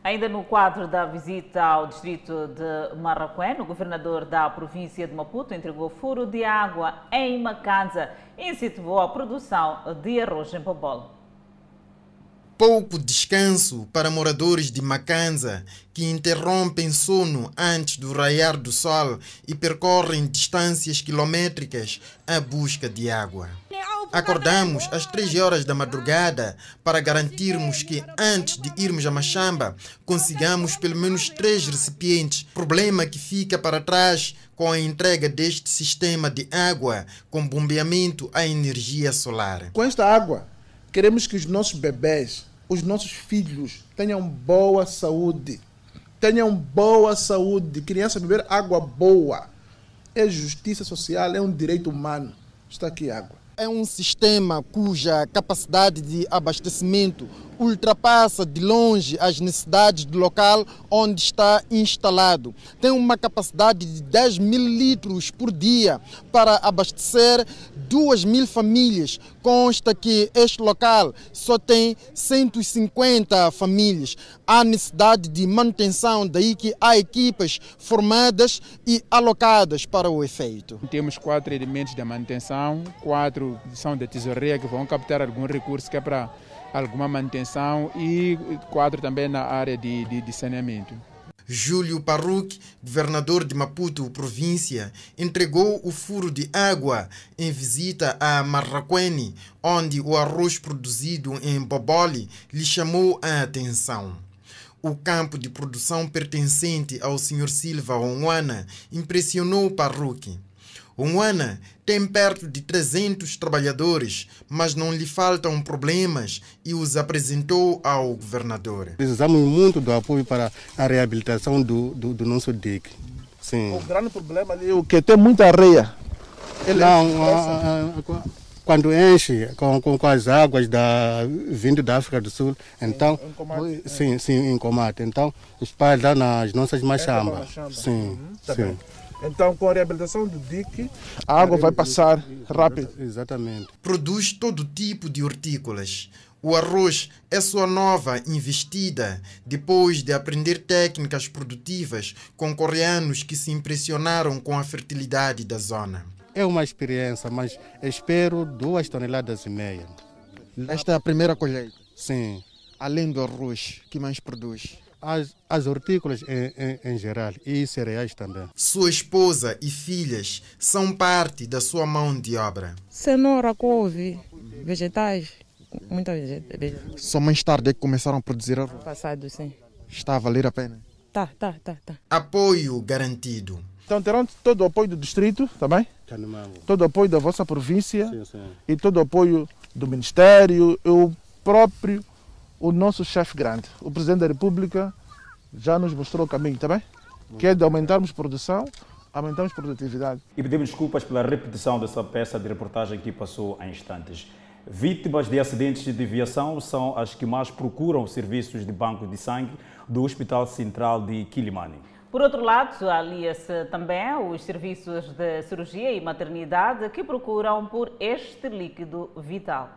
Ainda no quadro da visita ao distrito de Marraquém, o governador da província de Maputo entregou furo de água em Macanza e incentivou a produção de arroz em Pobol. Pouco descanso para moradores de Macanza que interrompem sono antes do raiar do sol e percorrem distâncias quilométricas à busca de água. Acordamos às três horas da madrugada para garantirmos que, antes de irmos a Machamba, consigamos pelo menos três recipientes, problema que fica para trás com a entrega deste sistema de água com bombeamento à energia solar. Com esta água, queremos que os nossos bebês, os nossos filhos, tenham boa saúde. Tenham boa saúde. Criança beber água boa. É justiça social, é um direito humano. Está aqui água é um sistema cuja capacidade de abastecimento ultrapassa de longe as necessidades do local onde está instalado. Tem uma capacidade de 10 mil litros por dia para abastecer 2 mil famílias. Consta que este local só tem 150 famílias. Há necessidade de manutenção, daí que há equipas formadas e alocadas para o efeito. Temos quatro elementos de manutenção, quatro são de tesouraria que vão captar algum recurso que é para alguma manutenção e quatro também na área de, de, de saneamento. Júlio Parruc, governador de Maputo, província, entregou o furo de água em visita a Marraquene, onde o arroz produzido em Boboli lhe chamou a atenção. O campo de produção pertencente ao Sr. Silva Onwana impressionou Parruc. Onwana tem perto de 300 trabalhadores, mas não lhe faltam problemas e os apresentou ao governador. Precisamos muito do apoio para a reabilitação do, do, do nosso dique. Sim. O grande problema ali é que tem muita areia. Ele não, a, a, a, quando enche com, com, com as águas da, vindo da África do Sul, então, em Comate, sim, sim, em Comate. Então, espalha nas nossas machambas. Sim, Uhum, tá sim. bem. Então, com a reabilitação do dique, a água vai passar rápido. Exatamente. Produz todo tipo de hortícolas. O arroz é sua nova investida depois de aprender técnicas produtivas com coreanos que se impressionaram com a fertilidade da zona. É uma experiência, mas espero duas toneladas e meia. Esta é a primeira colheita? Sim. Além do arroz, que mais produz? As, as hortícolas em, em, em geral e cereais também. Sua esposa e filhas são parte da sua mão de obra. Cenoura, couve, vegetais, muita vegeta. Só mais tarde é que começaram a produzir arroz. Passado, sim. Está a valer a pena. Tá, tá, tá, tá. Apoio garantido. Então terão todo o apoio do distrito, também? Todo o apoio da vossa província Sim, sim. e todo o apoio do Ministério o próprio, o nosso chefe grande, o Presidente da República, já nos mostrou o caminho, tá bem? Que é de aumentarmos produção, aumentarmos produtividade. E pedimos desculpas pela repetição dessa peça de reportagem que passou há instantes. Vítimas de acidentes de viação são as que mais procuram serviços de banco de sangue do Hospital Central de Quilimani. Por outro lado, alia-se também os serviços de cirurgia e maternidade que procuram por este líquido vital.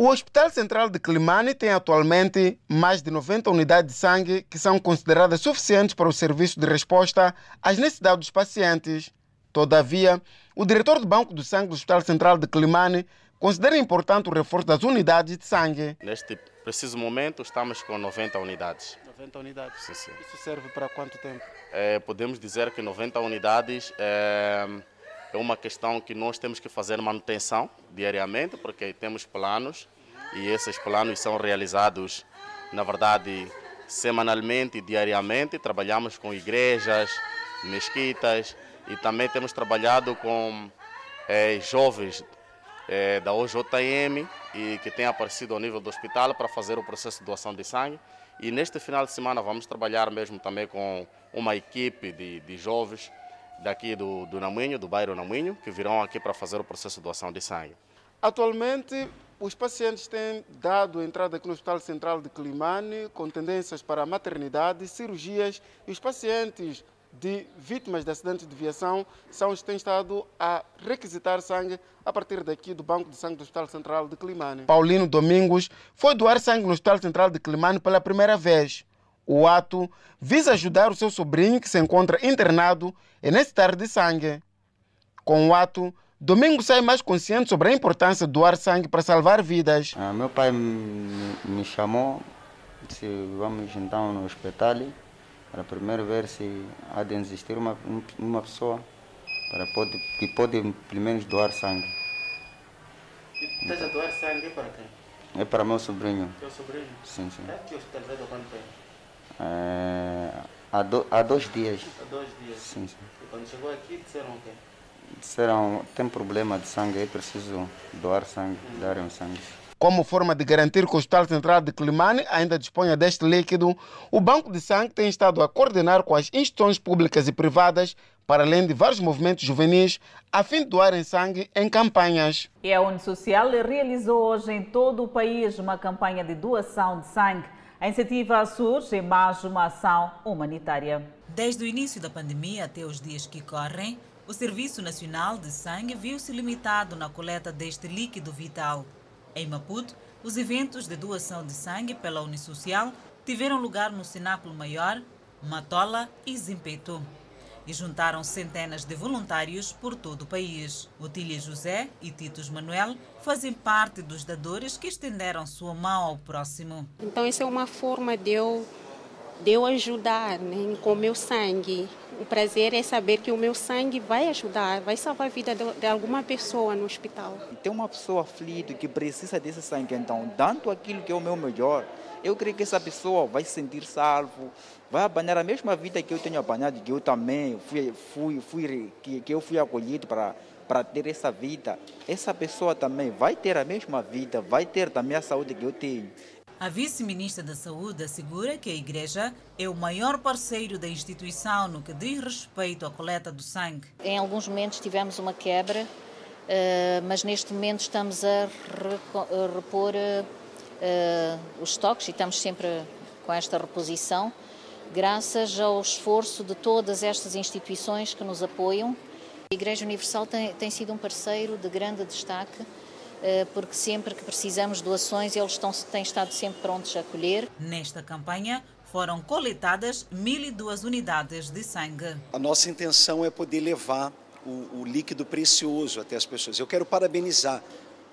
O Hospital Central de Climane tem atualmente mais de 90 unidades de sangue que são consideradas suficientes para o serviço de resposta às necessidades dos pacientes. Todavia, o diretor do Banco do Sangue do Hospital Central de Climane considera importante o reforço das unidades de sangue. Neste preciso momento, estamos com 90 unidades. 90 unidades? Sim, sim. Isso serve para quanto tempo? É, podemos dizer que 90 unidades é, é uma questão que nós temos que fazer manutenção diariamente, porque temos planos e esses planos são realizados, na verdade, semanalmente e diariamente. Trabalhamos com igrejas, mesquitas e também temos trabalhado com é, jovens é, da OJM e que têm aparecido ao nível do hospital para fazer o processo de doação de sangue. E neste final de semana vamos trabalhar mesmo também com uma equipe de, de jovens daqui do, do Naminho, do bairro Naminho, que virão aqui para fazer o processo de doação de sangue. Atualmente, os pacientes têm dado entrada aqui no Hospital Central de Climane com tendências para a maternidade, cirurgias e os pacientes de vítimas de acidentes de viação são os que têm estado a requisitar sangue a partir daqui do Banco de Sangue do Hospital Central de Climane. Paulino Domingos foi doar sangue no Hospital Central de Climane pela primeira vez. O ato visa ajudar o seu sobrinho que se encontra internado e necessitar de sangue. Com o ato, Domingos sai mais consciente sobre a importância de doar sangue para salvar vidas. Ah, meu pai me, me chamou, disse vamos então no hospital para primeiro ver se há de existir uma, uma pessoa para pode, que pode pelo menos doar sangue. Estás a doar sangue para quem? É para meu sobrinho. Teu sobrinho? Sim, sim. É que hospital veio há quanto tempo? É, há, do, há dois dias. Há dois dias? Sim, sim. E quando chegou aqui disseram o quê? Disseram, tem problema de sangue, é preciso doar sangue, darem sangue. Como forma de garantir que o Hospital Central de Climane ainda disponha deste líquido, o Banco de Sangue tem estado a coordenar com as instituições públicas e privadas, para além de vários movimentos juvenis, a fim de doarem sangue em campanhas. E a Unisocial realizou hoje em todo o país uma campanha de doação de sangue. A iniciativa surge em mais uma ação humanitária. Desde o início da pandemia até os dias que correm, o Serviço Nacional de Sangue viu-se limitado na coleta deste líquido vital. Em Maputo, os eventos de doação de sangue pela Unisocial tiveram lugar no Cenáculo Maior, Matola e Zimpeto. E juntaram centenas de voluntários por todo o país. Otília José e Titus Manuel fazem parte dos dadores que estenderam sua mão ao próximo. Então, isso é uma forma de eu, de eu ajudar né, com o meu sangue. O prazer é saber que o meu sangue vai ajudar, vai salvar a vida de, de alguma pessoa no hospital. Tem uma pessoa aflita que precisa desse sangue, então, dando aquilo que é o meu melhor, eu creio que essa pessoa vai se sentir salvo, vai apanhar a mesma vida que eu tenho apanhado, que eu também fui, fui, fui que, que eu fui acolhido para para ter essa vida. Essa pessoa também vai ter a mesma vida, vai ter também a saúde que eu tenho. A vice-ministra da Saúde assegura que a Igreja é o maior parceiro da instituição no que diz respeito à coleta do sangue. Em alguns momentos tivemos uma quebra mas neste momento estamos a repor os estoques e estamos sempre com esta reposição, graças ao esforço de todas estas instituições que nos apoiam. A Igreja Universal tem, tem sido um parceiro de grande destaque porque sempre que precisamos de doações eles estão, têm estado sempre prontos a acolher. Nesta campanha foram coletadas 1.002 unidades de sangue. A nossa intenção é poder levar o, o líquido precioso até as pessoas. Eu quero parabenizar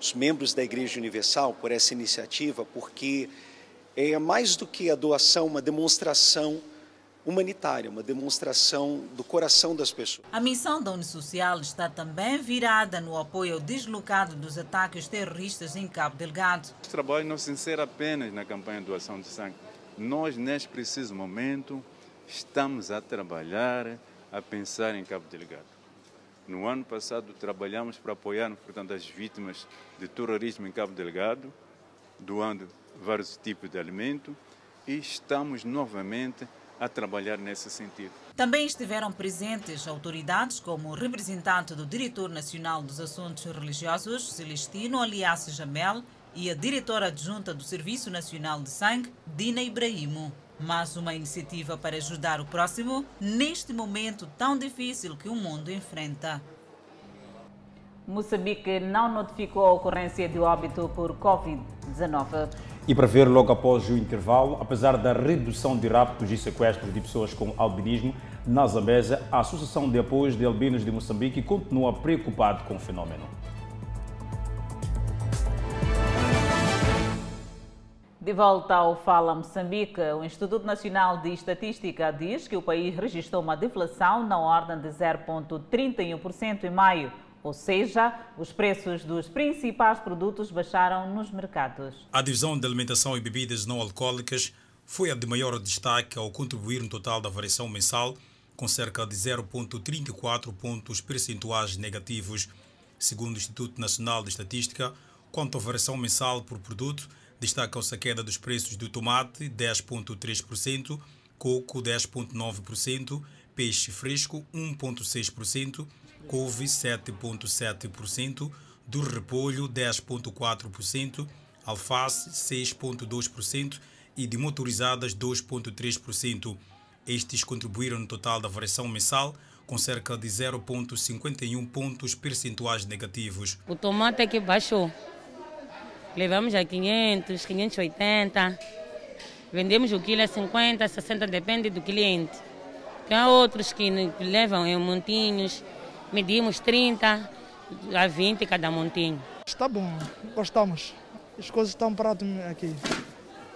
os membros da Igreja Universal por essa iniciativa, porque é mais do que a doação, uma demonstração humanitária, uma demonstração do coração das pessoas. A missão da Unisocial está também virada no apoio ao deslocado dos ataques terroristas em Cabo Delgado. O trabalho não se insere apenas na campanha de doação de sangue. Nós, neste preciso momento, estamos a trabalhar, a pensar em Cabo Delgado. No ano passado, trabalhamos para apoiar, portanto, as vítimas de terrorismo em Cabo Delgado, doando vários tipos de alimento, e estamos novamente a trabalhar nesse sentido. Também estiveram presentes autoridades como o representante do Diretor Nacional dos Assuntos Religiosos, Celestino Aliasse Jamel, e a diretora adjunta do Serviço Nacional de Sangue, Dina Ibrahimo. Mais uma iniciativa para ajudar o próximo neste momento tão difícil que o mundo enfrenta. Moçambique não notificou a ocorrência de óbito por Covid-19. E para ver logo após o intervalo, apesar da redução de raptos e sequestros de pessoas com albinismo na Zambésia, a Associação de Apoios de Albinos de Moçambique continua preocupada com o fenômeno. De volta ao Fala Moçambique, o Instituto Nacional de Estatística diz que o país registrou uma deflação na ordem de 0,31% em maio ou seja, os preços dos principais produtos baixaram nos mercados. A divisão de alimentação e bebidas não alcoólicas foi a de maior destaque ao contribuir no total da variação mensal, com cerca de 0,34 pontos percentuais negativos. Segundo o Instituto Nacional de Estatística, quanto à variação mensal por produto, destacam-se a queda dos preços do tomate, 10,3%, coco, 10,9%, peixe fresco, 1,6%, couve 7,7%, do repolho 10,4%, alface 6,2% e de motorizadas 2,3%. Estes contribuíram no total da variação mensal com cerca de 0,51 pontos percentuais negativos. O tomate é que baixou. Levamos a 500, 580. Vendemos o quilo a 50, 60, depende do cliente. Tem outros que levam em montinhos, medimos 30 a 20 cada montinho. Está bom, gostamos. As coisas estão pratas aqui.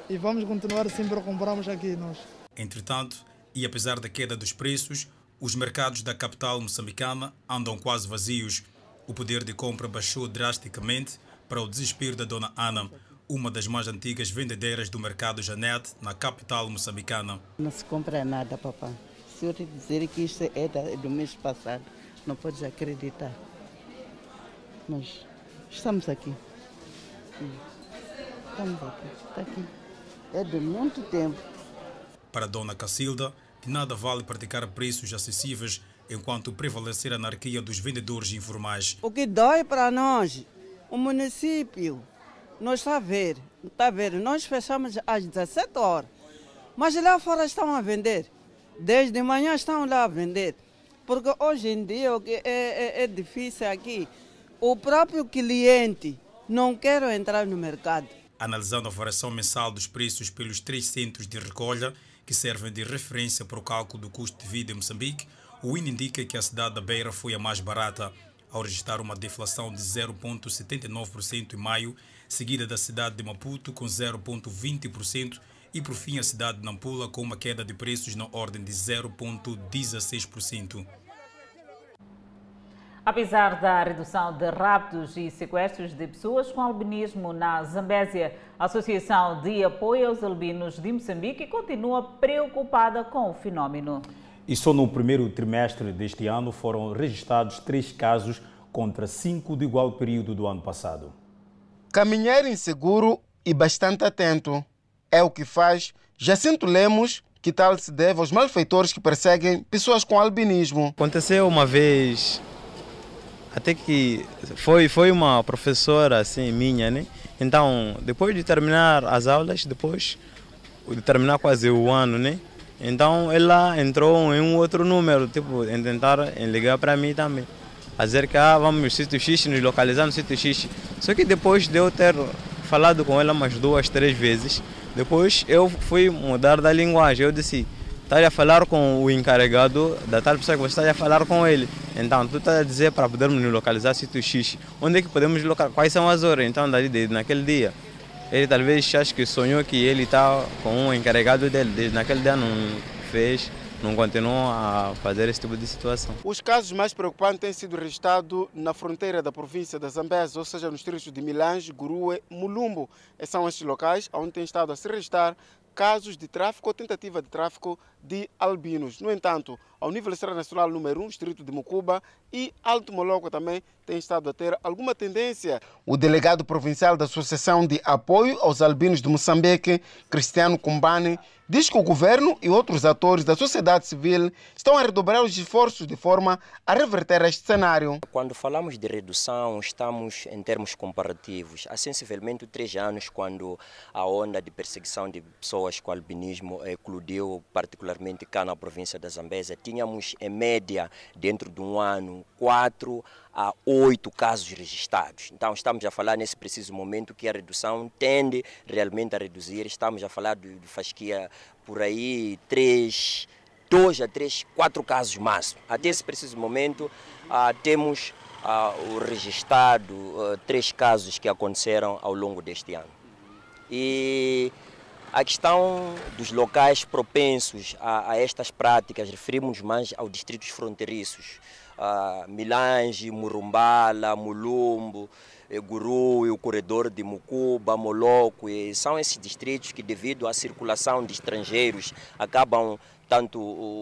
E vamos continuar sempre a comprarmos aqui nós. Entretanto, e apesar da queda dos preços, os mercados da capital moçambicana andam quase vazios. O poder de compra baixou drasticamente para o desespero da dona Ana, uma das mais antigas vendedeiras do mercado Janete, na capital moçambicana. Não se compra nada, papai. Se eu te dizer que isto é do mês passado, não podes acreditar. Nós estamos aqui. Estamos aqui. Está aqui. É de muito tempo. Para Dona Cacilda, de nada vale praticar preços acessíveis enquanto prevalecer a anarquia dos vendedores informais. O que dói para nós, o município, nós está a ver, está a ver, nós fechamos às 17 horas, mas lá fora estão a vender. Desde manhã estão lá a vender. Porque hoje em dia é, é, é difícil aqui. O próprio cliente não quer entrar no mercado. Analisando a variação mensal dos preços pelos três centros de recolha, que servem de referência para o cálculo do custo de vida em Moçambique, o INE indica que a cidade da Beira foi a mais barata, ao registrar uma deflação de 0,79% em maio, seguida da cidade de Maputo com 0,20% e por fim a cidade de Nampula com uma queda de preços na ordem de 0,16%. Apesar da redução de raptos e sequestros de pessoas com albinismo na Zambésia, a Associação de Apoio aos Albinos de Moçambique continua preocupada com o fenômeno. E só no primeiro trimestre deste ano foram registrados três casos contra cinco do igual período do ano passado. Caminhar inseguro e bastante atento é o que faz Jacinto Lemos, que tal se deve aos malfeitores que perseguem pessoas com albinismo. Aconteceu uma vez até que foi, foi uma professora assim minha, né? Então, depois de terminar as aulas, depois de terminar quase o ano, né? Então ela entrou em um outro número, tipo, em tentar ligar para mim também. A dizer que ah, vamos no sítio X, nos localizar no sítio X. Só que depois de eu ter falado com ela umas duas, três vezes, depois eu fui mudar da linguagem. Eu disse, está a falar com o encarregado da tal pessoa que você está a falar com ele. Então, tu está a dizer para podermos nos localizar sítio X. Onde é que podemos localizar? Quais são as horas? Então, dali, naquele dia. Ele talvez ache que sonhou que ele está com um encarregado dele. Desde naquele dia não fez, não continuou a fazer esse tipo de situação. Os casos mais preocupantes têm sido registrados na fronteira da província da Zambésia, ou seja, nos distritos de Milange, Gurue, Mulumbo. São estes locais onde tem estado a se registrar casos de tráfico ou tentativa de tráfico de albinos. No entanto, ao nível nacional número 1, distrito de Mucuba e Alto Moloco também tem estado a ter alguma tendência. O delegado provincial da Associação de Apoio aos Albinos de Moçambique, Cristiano Kumbani, diz que o governo e outros atores da sociedade civil estão a redobrar os esforços de forma a reverter este cenário. Quando falamos de redução, estamos em termos comparativos. Há sensivelmente três anos, quando a onda de perseguição de pessoas com albinismo eclodiu, particularmente cá na província da Zambésia, tínhamos em média, dentro de um ano, quatro a oito casos registrados. Então estamos a falar nesse preciso momento que a redução tende realmente a reduzir. Estamos a falar de, de fasquia por aí três, dois a três, quatro casos máximo. Até esse preciso momento ah, temos ah, o registrado ah, três casos que aconteceram ao longo deste ano. E a questão dos locais propensos a, a estas práticas, referimos mais aos distritos fronteiriços. Uh, Milange, Murumbala, Mulumbo, Guru, o corredor de Mucuba, Moloco, e são esses distritos que devido à circulação de estrangeiros acabam tanto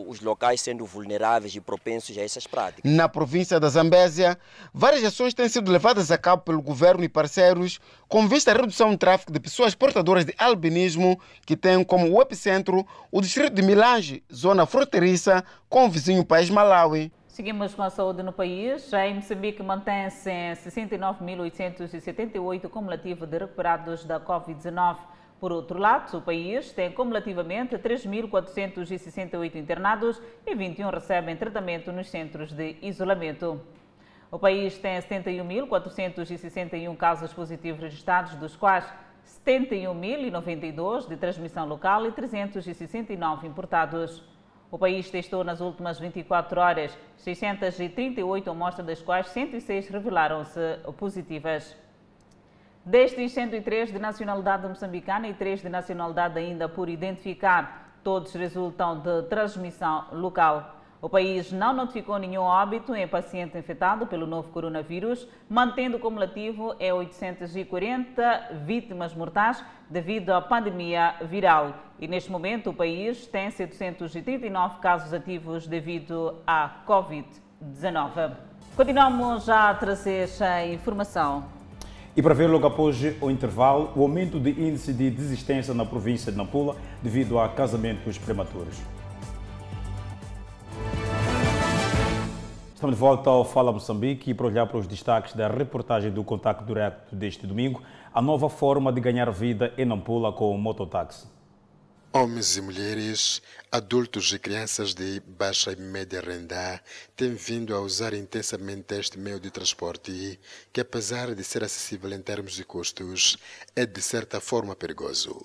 os locais sendo vulneráveis e propensos a essas práticas. Na província da Zambésia, várias ações têm sido levadas a cabo pelo governo e parceiros com vista à redução do tráfico de pessoas portadoras de albinismo, que tem como epicentro o distrito de Milange, zona fronteiriça com o vizinho país Malawi. Seguimos com a saúde no país. Em Moçambique mantém-se em 69.878 cumulativo de recuperados da Covid-19. Por outro lado, o país tem cumulativamente 3.468 internados e 21 recebem tratamento nos centros de isolamento. O país tem 71.461 casos positivos registrados, dos quais 71.092 de transmissão local e 369 importados. O país testou nas últimas 24 horas 638 amostras, das quais 106 revelaram-se positivas. Destes 103 de nacionalidade moçambicana e 3 de nacionalidade ainda por identificar, todos resultam de transmissão local. O país não notificou nenhum óbito em paciente infectado pelo novo coronavírus, mantendo o cumulativo em 840 vítimas mortais devido à pandemia viral. E neste momento o país tem 739 casos ativos devido à Covid-19. Continuamos a trazer a informação. E para ver logo após o intervalo, o aumento de índice de desistência na província de Nampula devido a casamentos prematuros. Estamos de volta ao Fala Moçambique e para olhar para os destaques da reportagem do Contato Direto deste domingo, a nova forma de ganhar vida em Nampula com o mototáxi. Homens e mulheres, adultos e crianças de baixa e média renda têm vindo a usar intensamente este meio de transporte que, apesar de ser acessível em termos de custos, é de certa forma perigoso.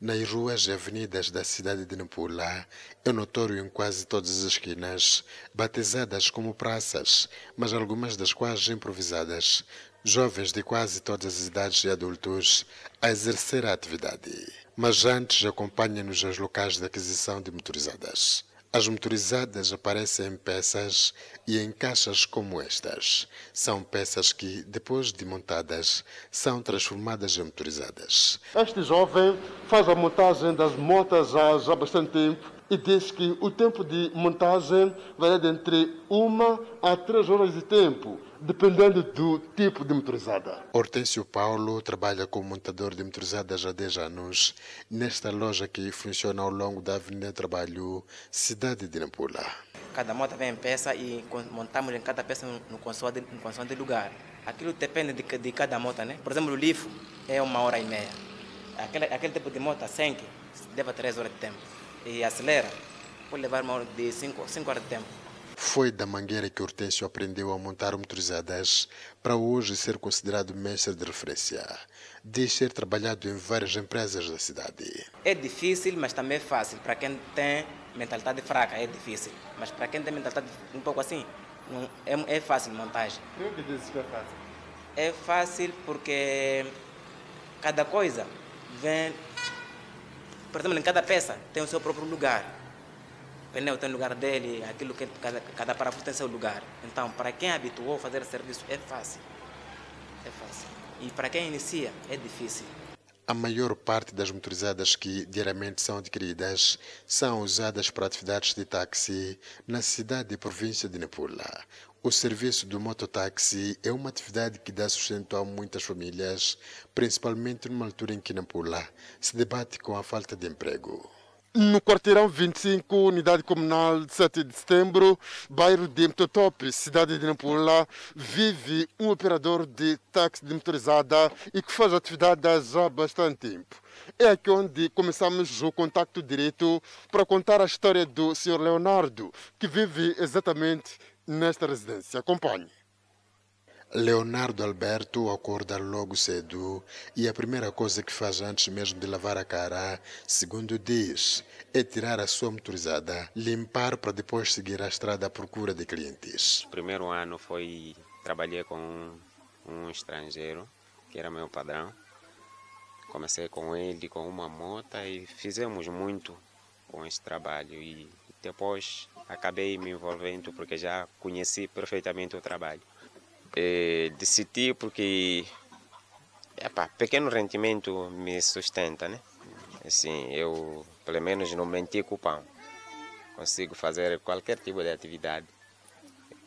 Nas ruas e avenidas da cidade de Nampula, é notório em quase todas as esquinas, batizadas como praças, mas algumas das quais improvisadas, jovens de quase todas as idades e adultos a exercer a atividade. Mas antes acompanha-nos aos locais de aquisição de motorizadas. As motorizadas aparecem em peças e em caixas como estas. São peças que, depois de montadas, são transformadas em motorizadas. Este jovem faz a montagem das motas há bastante tempo e diz que o tempo de montagem vai de entre uma a três horas de tempo dependendo do tipo de motorizada. Hortêncio Paulo trabalha como montador de motorizadas há 10 anos nesta loja que funciona ao longo da Avenida Trabalho, cidade de Nampula. cada moto vem em peça e montamos em cada peça no consoante, no consoante lugar. Aquilo depende de, de cada moto, né? Por exemplo, o lifo é uma hora e meia. Aquele, aquele tipo de moto, 100, leva três horas de tempo. E acelera, pode levar uma hora de cinco, cinco horas de tempo. Foi da mangueira que Hortêncio aprendeu a montar motorizadas para hoje ser considerado mestre de referência. Diz ter trabalhado em várias empresas da cidade. É difícil, mas também é fácil. Para quem tem mentalidade fraca, é difícil. Mas para quem tem mentalidade um pouco assim, não, é, é fácil montagem. Por que dizes que é fácil? É fácil porque cada coisa vem. Por exemplo, em cada peça tem o seu próprio lugar o pneu tem o lugar dele, aquilo que cada, cada parafuso tem seu lugar. Então, para quem habituou a fazer serviço, é fácil. É fácil. E para quem inicia, é difícil. A maior parte das motorizadas que diariamente são adquiridas são usadas para atividades de táxi na cidade e província de Nampula. O serviço do mototáxi é uma atividade que dá sustento a muitas famílias, principalmente numa altura em que Nampula se debate com a falta de emprego. No quarteirão 25, unidade comunal de 7 de setembro, bairro de Mtotope, cidade de Nampula, vive um operador de táxi de motorizada e que faz atividade há bastante tempo. É aqui onde começamos o contato direto para contar a história do Sr. Leonardo, que vive exatamente nesta residência. Acompanhe. Leonardo Alberto acorda logo cedo e a primeira coisa que faz antes mesmo de lavar a cara, segundo diz, é tirar a sua motorizada, limpar para depois seguir a estrada à procura de clientes. O primeiro ano foi trabalhei com um estrangeiro que era meu padrão. Comecei com ele com uma moto e fizemos muito com esse trabalho e depois acabei me envolvendo porque já conheci perfeitamente o trabalho eh, decidi porque epa, pequeno rendimento me sustenta, né? Assim, eu pelo menos não menti com o pão. Consigo fazer qualquer tipo de atividade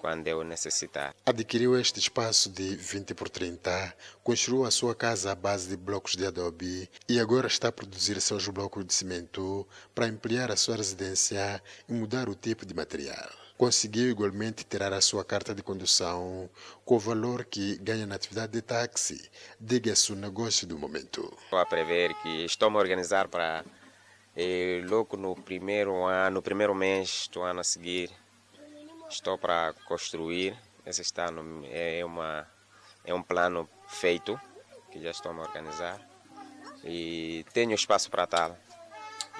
quando eu necessitar. Adquiriu este espaço de 20 por 30, construiu a sua casa à base de blocos de adobe e agora está a produzir seus blocos de cimento para ampliar a sua residência e mudar o tipo de material conseguiu igualmente tirar a sua carta de condução com o valor que ganha na atividade de táxi. Diga-se o negócio do momento. Estou a prever que estou a me organizar para eh, logo no primeiro ano, no primeiro mês do ano a seguir, estou para construir. Esse está no, é, uma, é um plano feito que já estou a organizar e tenho espaço para tal.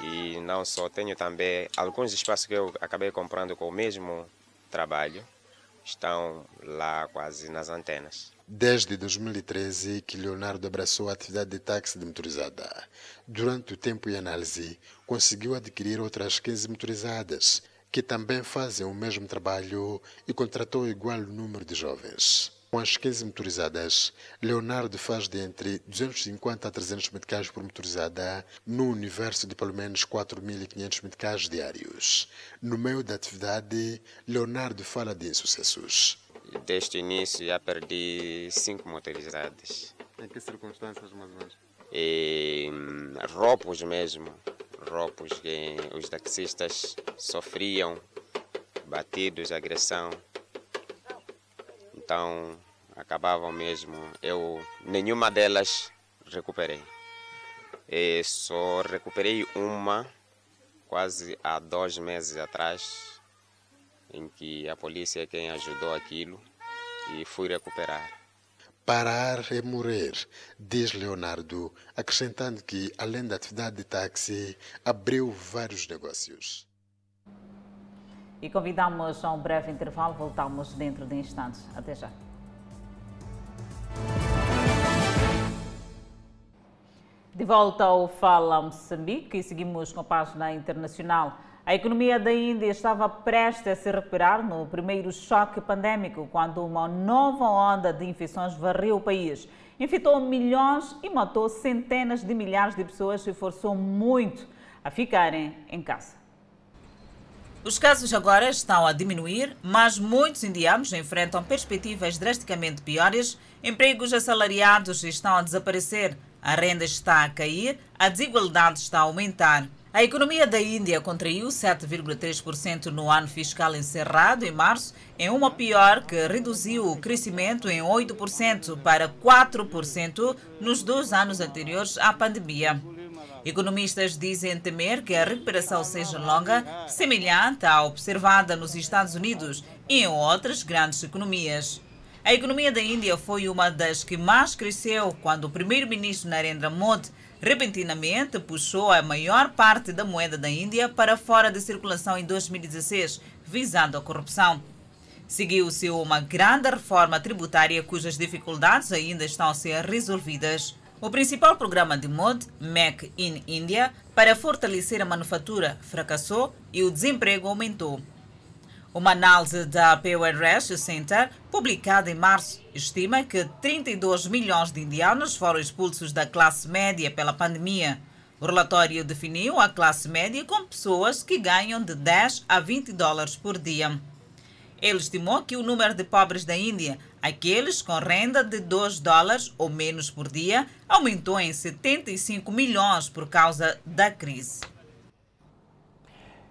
E não só, tenho também alguns espaços que eu acabei comprando com o mesmo trabalho, estão lá quase nas antenas. Desde 2013 que Leonardo abraçou a atividade de táxi de motorizada. Durante o tempo e análise, conseguiu adquirir outras 15 motorizadas, que também fazem o mesmo trabalho e contratou igual número de jovens. Com as 15 motorizadas, Leonardo faz de entre 250 a 300 meticais por motorizada, no universo de pelo menos 4.500 meticais diários. No meio da atividade, Leonardo fala de insucessos. Desde o início já perdi cinco motorizadas. Em que circunstâncias, mais ou menos? E, roubos mesmo, roubos que os taxistas sofriam, batidos, agressão então acabavam mesmo. Eu nenhuma delas recuperei. E só recuperei uma quase há dois meses atrás, em que a polícia é quem ajudou aquilo e fui recuperar. Parar é morrer, diz Leonardo, acrescentando que, além da atividade de táxi, abriu vários negócios. E convidamos a um breve intervalo, voltamos dentro de instantes. Até já. De volta ao Fala Moçambique e seguimos com a página internacional. A economia da Índia estava prestes a se recuperar no primeiro choque pandêmico, quando uma nova onda de infecções varreu o país. Infectou milhões e matou centenas de milhares de pessoas e forçou muito a ficarem em casa. Os casos agora estão a diminuir, mas muitos indianos enfrentam perspectivas drasticamente piores, empregos assalariados estão a desaparecer, a renda está a cair, a desigualdade está a aumentar. A economia da Índia contraiu 7,3% no ano fiscal encerrado em março, em uma pior que reduziu o crescimento em 8% para 4% nos dois anos anteriores à pandemia. Economistas dizem temer que a recuperação seja longa, semelhante à observada nos Estados Unidos e em outras grandes economias. A economia da Índia foi uma das que mais cresceu quando o primeiro-ministro Narendra Modi repentinamente puxou a maior parte da moeda da Índia para fora de circulação em 2016, visando a corrupção. Seguiu-se uma grande reforma tributária cujas dificuldades ainda estão a ser resolvidas. O principal programa de Modi, Make in India, para fortalecer a manufatura, fracassou e o desemprego aumentou. Uma análise da Research Center, publicada em março, estima que 32 milhões de indianos foram expulsos da classe média pela pandemia. O relatório definiu a classe média como pessoas que ganham de 10 a 20 dólares por dia. Ele estimou que o número de pobres da Índia, aqueles com renda de 2 dólares ou menos por dia, aumentou em 75 milhões por causa da crise.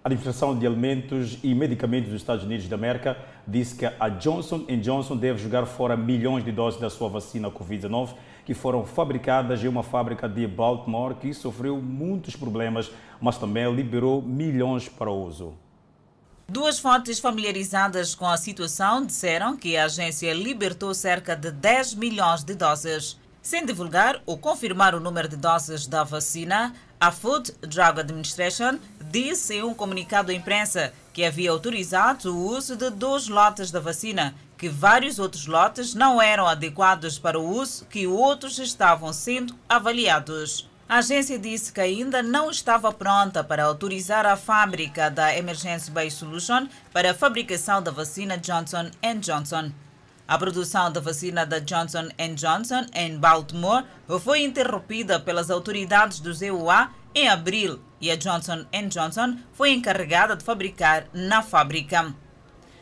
A Administração de Alimentos e Medicamentos dos Estados Unidos da América disse que a Johnson Johnson deve jogar fora milhões de doses da sua vacina Covid-19 que foram fabricadas em uma fábrica de Baltimore que sofreu muitos problemas, mas também liberou milhões para o uso. Duas fontes familiarizadas com a situação disseram que a agência libertou cerca de 10 milhões de doses. Sem divulgar ou confirmar o número de doses da vacina, a Food Drug Administration disse em um comunicado à imprensa que havia autorizado o uso de dois lotes da vacina, que vários outros lotes não eram adequados para o uso, que outros estavam sendo avaliados. A agência disse que ainda não estava pronta para autorizar a fábrica da Emergency Base Solution para a fabricação da vacina Johnson Johnson. A produção da vacina da Johnson Johnson em Baltimore foi interrompida pelas autoridades do EUA em abril e a Johnson Johnson foi encarregada de fabricar na fábrica.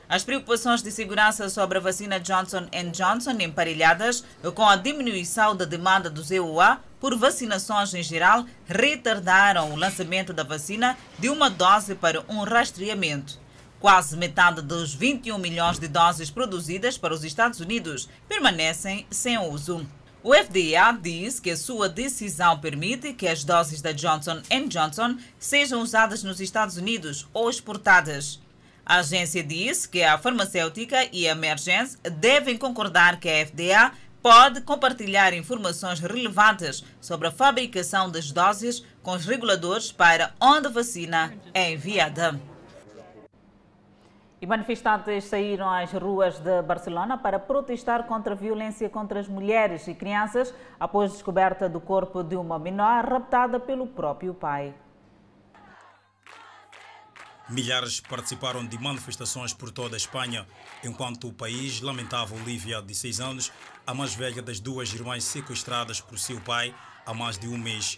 As preocupações de segurança sobre a vacina Johnson Johnson emparelhadas com a diminuição da demanda dos EUA por vacinações em geral retardaram o lançamento da vacina de uma dose para um rastreamento. Quase metade dos 21 milhões de doses produzidas para os Estados Unidos permanecem sem uso. O FDA diz que a sua decisão permite que as doses da Johnson Johnson sejam usadas nos Estados Unidos ou exportadas. A agência diz que a farmacêutica e a Emergence devem concordar que a FDA pode compartilhar informações relevantes sobre a fabricação das doses com os reguladores para onde a vacina é enviada. E manifestantes saíram às ruas de Barcelona para protestar contra a violência contra as mulheres e crianças após descoberta do corpo de uma menor raptada pelo próprio pai. Milhares participaram de manifestações por toda a Espanha, enquanto o país lamentava Olivia, de 6 anos, a mais velha das duas irmãs sequestradas por seu pai há mais de um mês.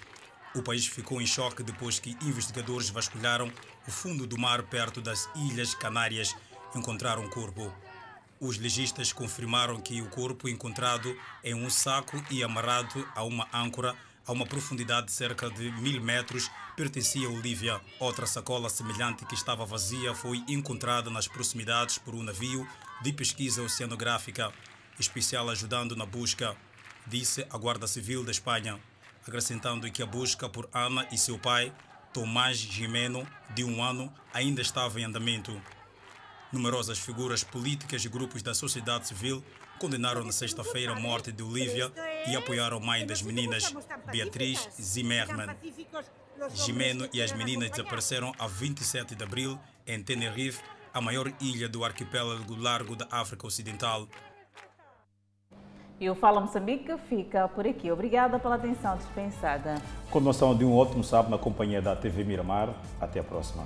O país ficou em choque depois que investigadores vasculharam o fundo do mar perto das Ilhas Canárias encontraram o corpo. Os legistas confirmaram que o corpo encontrado em um saco e amarrado a uma âncora a uma profundidade de cerca de mil metros pertencia a Olivia. Outra sacola semelhante que estava vazia foi encontrada nas proximidades por um navio de pesquisa oceanográfica especial ajudando na busca, disse a Guarda Civil da Espanha acrescentando que a busca por Ana e seu pai, Tomás Gimeno, de um ano, ainda estava em andamento. Numerosas figuras políticas e grupos da sociedade civil condenaram na sexta-feira a morte de Olivia e apoiaram a mãe das meninas, Beatriz Zimmermann. Gimeno e as meninas desapareceram a 27 de abril em Tenerife, a maior ilha do arquipélago largo da África Ocidental. E o Fala Moçambique fica por aqui. Obrigada pela atenção dispensada. Continuação de um ótimo sábado na companhia da TV Miramar. Até a próxima.